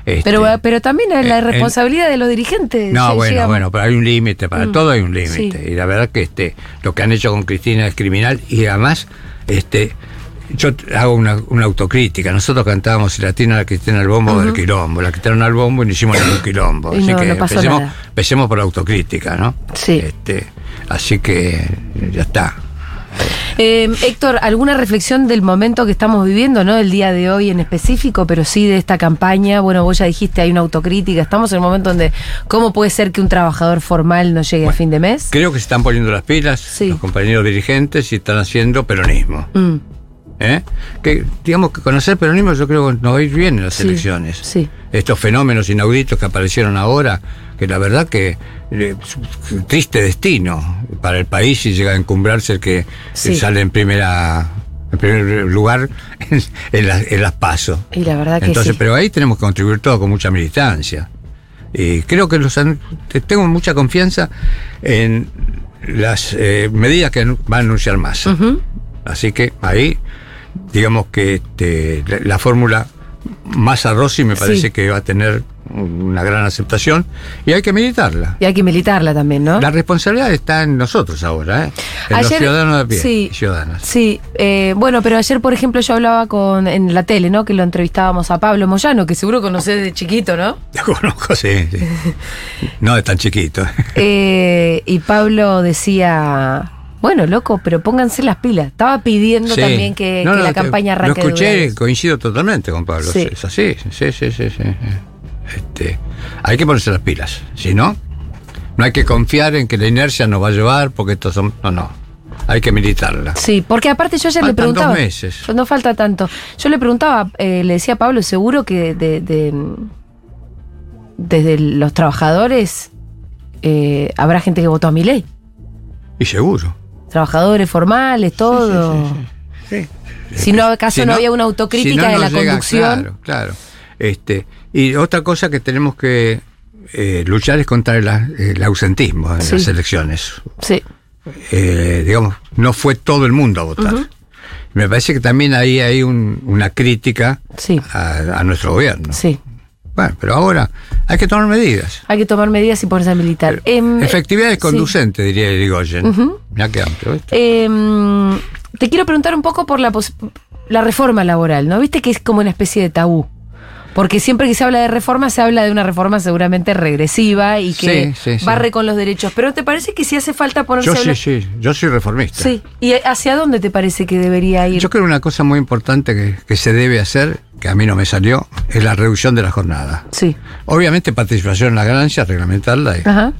Este, pero, pero también es la eh, responsabilidad de los dirigentes. No, bueno, llegamos- bueno, pero hay un límite, para Mm, todo hay un límite. sí. Y la verdad que este, lo que han hecho con Cristina es criminal y además, este, yo hago una, una autocrítica. Nosotros cantábamos si la tiene la Cristina al bombo del quilombo, la quitaron al bombo y no hicimos ningún quilombo. Así no, que no empecemos por la autocrítica, ¿no? Sí. Este, así que ya está. Eh, Héctor, ¿alguna reflexión del momento que estamos viviendo, no del día de hoy en específico, pero sí de esta campaña? Bueno, vos ya dijiste, hay una autocrítica. Estamos en un momento donde, ¿cómo puede ser que un trabajador formal no llegue a fin de mes? Creo que se están poniendo las pilas Sí. los compañeros dirigentes y están haciendo peronismo. Mm, ¿eh? Que digamos que conocer peronismo yo creo que nos va a ir bien en las Sí, elecciones. sí. Estos fenómenos inauditos que aparecieron ahora, que la verdad que eh, triste destino para el país y llega a encumbrarse el que Sí. sale en primera en primer lugar en, en las- en las pasos. y la verdad que Entonces, sí. pero ahí tenemos que contribuir todo con mucha militancia. Y creo que los tengo mucha confianza en las eh, medidas que va a anunciar Massa. Ujú. Así que ahí, digamos que este, la, la fórmula Massa Rossi me parece Sí. que va a tener una gran aceptación y hay que militarla. Y hay que militarla también, ¿no? La responsabilidad está en nosotros ahora, ¿eh? en los ciudadanos de pie sí. ciudadanas. Sí, eh, bueno, pero ayer, por ejemplo, yo hablaba con en la tele, ¿no? Que lo entrevistábamos a Pablo Moyano, que seguro conocés de chiquito, ¿no? Lo conozco, sí, sí. No es tan chiquito. Eh, y Pablo decía, bueno, loco, pero pónganse las pilas. Estaba pidiendo Sí. arranque que, No, que no, la campaña arranque. Lo de escuché, coincido totalmente con Pablo. Sí. Es así, sí, sí, sí, sí. Este, hay que ponerse las pilas. Si no, no hay que confiar en que la inercia nos va a llevar, porque estos son. No, no. Hay que militarla. Sí, porque aparte yo ayer le Faltan dos preguntaba. meses. No falta tanto. Yo le preguntaba, eh, le decía a Pablo, seguro que de, de- desde los trabajadores eh, habrá gente que votó a mi ley. Y seguro. Trabajadores formales, todo. Sí. Si no, acaso Si no, había una autocrítica de no la llega, conducción. Claro, claro. Este, y otra cosa que tenemos que eh, luchar es contra el, el ausentismo en Sí. las elecciones. Sí, eh, digamos, no fue todo el mundo a votar. Me parece que también ahí hay un- una crítica sí, a, a nuestro gobierno. sí. Bueno, pero ahora hay que tomar medidas. Hay que tomar medidas y ponerse a militar. Em, Efectividad es sí. conducente, diría Irigoyen. Ujú. Mira qué amplio. Em, te quiero preguntar un poco por la, la reforma laboral, ¿no? Viste que es como una especie de tabú. Porque siempre que se habla de reforma, se habla de una reforma seguramente regresiva y que Sí, sí, sí. barre con los derechos. Pero ¿te parece que si hace falta ponerse Yo sí, sí, yo soy reformista. Sí. ¿Y hacia dónde te parece que debería ir? Yo creo que una cosa muy importante que, que se debe hacer, que a mí no me salió, es la reducción de la jornada. Sí. Obviamente participación en la ganancia, reglamentarla. y- Ajá.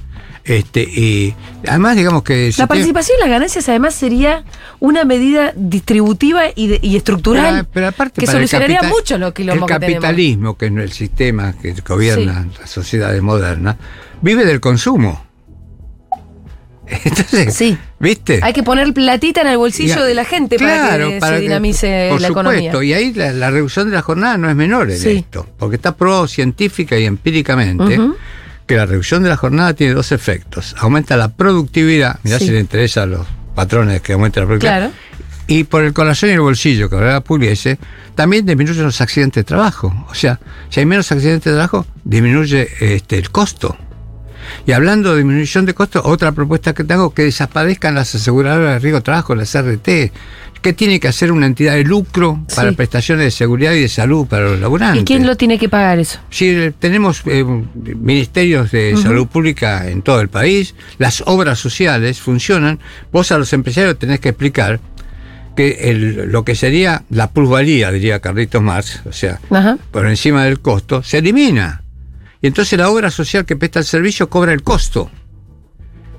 Este, y además digamos que... si La tiene- participación y las ganancias además sería una medida distributiva y, de- y estructural Pero, pero aparte que solucionaría capital- mucho lo que El capitalismo, que es el sistema que gobierna las sociedades modernas, vive del consumo. Entonces, Sí. ¿viste? Hay que poner platita en el bolsillo Y- de la gente Claro, para que para se que- dinamice por la supuesto, economía. Y ahí la, la reducción de la jornada no es menor en Sí. esto, porque está probado científica y empíricamente Ujú. Que la reducción de la jornada tiene dos efectos. Aumenta la productividad, mirá Sí. si le interesa a los patrones que aumenten la productividad. Claro. Y por el corazón y el bolsillo que ahora Pugliese, también disminuyen los accidentes de trabajo. O sea, si hay menos accidentes de trabajo, disminuye este, el costo. Y hablando de disminución de costos, otra propuesta que tengo que desaparezcan las aseguradoras de riesgo de trabajo, las RT. ¿Qué tiene que hacer una entidad de lucro para Sí. prestaciones de seguridad y de salud para los laburantes? ¿Y quién lo tiene que pagar eso? Sí, eh, tenemos eh, ministerios de salud pública en todo el país, las obras sociales funcionan, vos a los empresarios tenés que explicar que el- lo que sería la plusvalía, diría Carlitos Marx, o sea, Ajá. por encima del costo, se elimina. Y entonces la obra social que presta el servicio cobra el costo.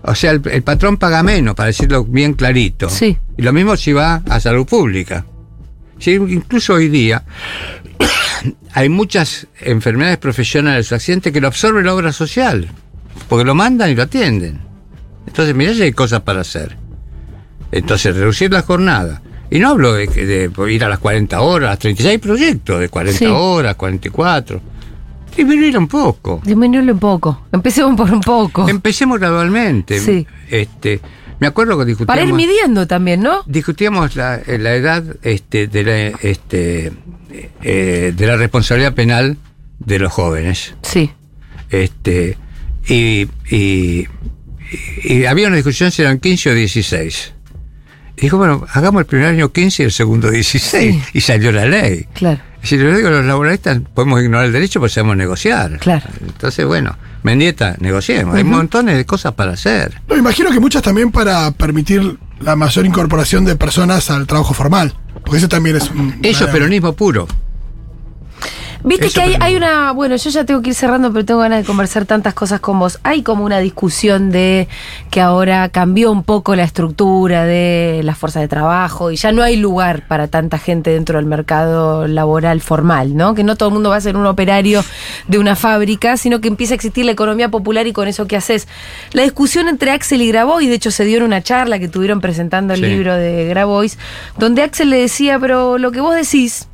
O sea, el, el patrón paga menos, para decirlo bien clarito. Sí. Y lo mismo si va a salud pública. Sí, incluso hoy día hay muchas enfermedades profesionales o accidentes que lo absorbe la obra social, porque lo mandan y lo atienden. Entonces, mirá si hay cosas para hacer. Entonces, reducir la jornada. Y no hablo de, de ir a las 40 horas, a las 36 proyectos de 40 Sí. horas, 44. Disminuir un poco. Disminuirlo un poco. Empecemos por un poco. Empecemos gradualmente. Sí. Este, me acuerdo que discutíamos. Para ir midiendo también, ¿no? Discutíamos la, la edad este, de, la, este, eh, de la responsabilidad penal de los jóvenes. Sí. Este, y, y- y había una discusión si eran 15 o 16. Y dijo, bueno, hagamos el primer año 15 y el segundo 16. Sí. Y salió la ley. Claro. Si le digo a los laboralistas, podemos ignorar el derecho, pues sabemos negociar. Claro. Entonces, bueno, Mendieta, negociemos. Hay montones de cosas para hacer. No, imagino que muchas también para permitir la mayor incorporación de personas al trabajo formal. Porque eso también es un. Eso es peronismo puro. Viste que hay, hay una. Bueno, yo ya tengo que ir cerrando, pero tengo ganas de conversar tantas cosas con vos. Hay como una discusión de que ahora cambió un poco la estructura de las fuerzas de trabajo y ya no hay lugar para tanta gente dentro del mercado laboral formal, ¿no? Que no todo el mundo va a ser un operario de una fábrica, sino que empieza a existir la economía popular y con eso qué haces. La discusión entre Axel y Grabois, de hecho se dio en una charla que tuvieron presentando el Sí. libro de Grabois, donde Axel le decía, pero lo que vos decís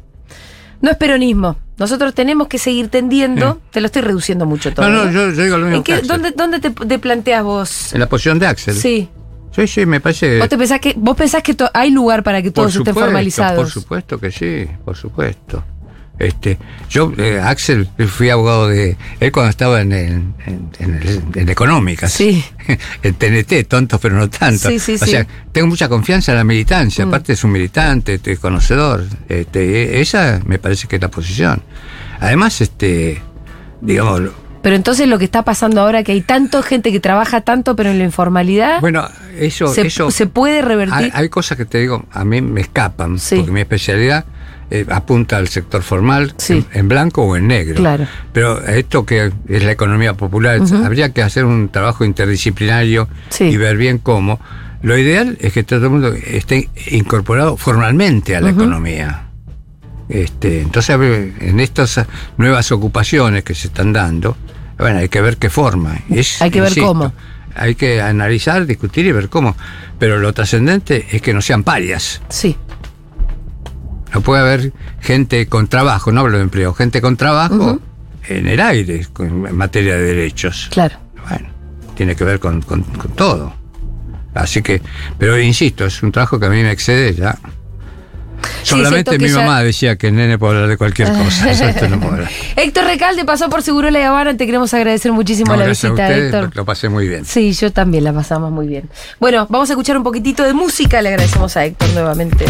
no es peronismo. Nosotros tenemos que seguir tendiendo. Te lo estoy reduciendo mucho todo. No, no, ¿no? yo, yo digo lo mismo ¿En qué-. ¿Dónde, dónde te, te planteas vos? En la posición de Axel. Sí. Sí, sí, me parece. ¿Vos, te pensás que, ¿Vos pensás que hay lugar para que estén supuesto, formalizados? Por supuesto que sí, por supuesto. Este, yo, eh, Axel, fui abogado de él cuando estaba en, el, en, en el- en Económicas. Sí. En TNT, tontos pero no tanto. Sí, sí, o sí. sea, tengo mucha confianza en la militancia. Mm. Aparte es un militante, este, conocedor. Este, e- esa me parece que es la posición. Además, este, digamos, Pero entonces lo que está pasando ahora, que hay tanta gente que trabaja tanto, pero en la informalidad, bueno, eso, se, eso se puede revertir. Hay, hay cosas que te digo, a mí me escapan, Sí. porque mi especialidad eh, apunta al sector formal Sí. en, en blanco o en negro. Claro. Pero esto que es la economía popular, habría que hacer un trabajo interdisciplinario Sí. y ver bien cómo. Lo ideal es que todo el mundo esté incorporado formalmente a la economía. Este, entonces, ver, en estas nuevas ocupaciones que se están dando, bueno, hay que ver qué forma. Es, Hay que ver cómo. Hay que analizar, discutir y ver cómo. Pero lo trascendente es que no sean parias. Sí. No puede haber gente con trabajo, no hablo de empleo, gente con trabajo en el aire, en materia de derechos. Claro. Bueno, tiene que ver con, con- con todo. Así que, pero insisto, es un trabajo que a mí me excede ya. Solamente mi ya- mamá decía que el nene puede hablar de cualquier cosa. eso esto no puedo hablar. Héctor Recalde pasó por Seguro La Habana. Te queremos agradecer muchísimo No, la gracias a visita, ustedes, Héctor. lo, lo pasé muy bien. Sí, yo también la pasamos muy bien. Bueno, vamos a escuchar un poquitito de música. Le agradecemos a Héctor nuevamente.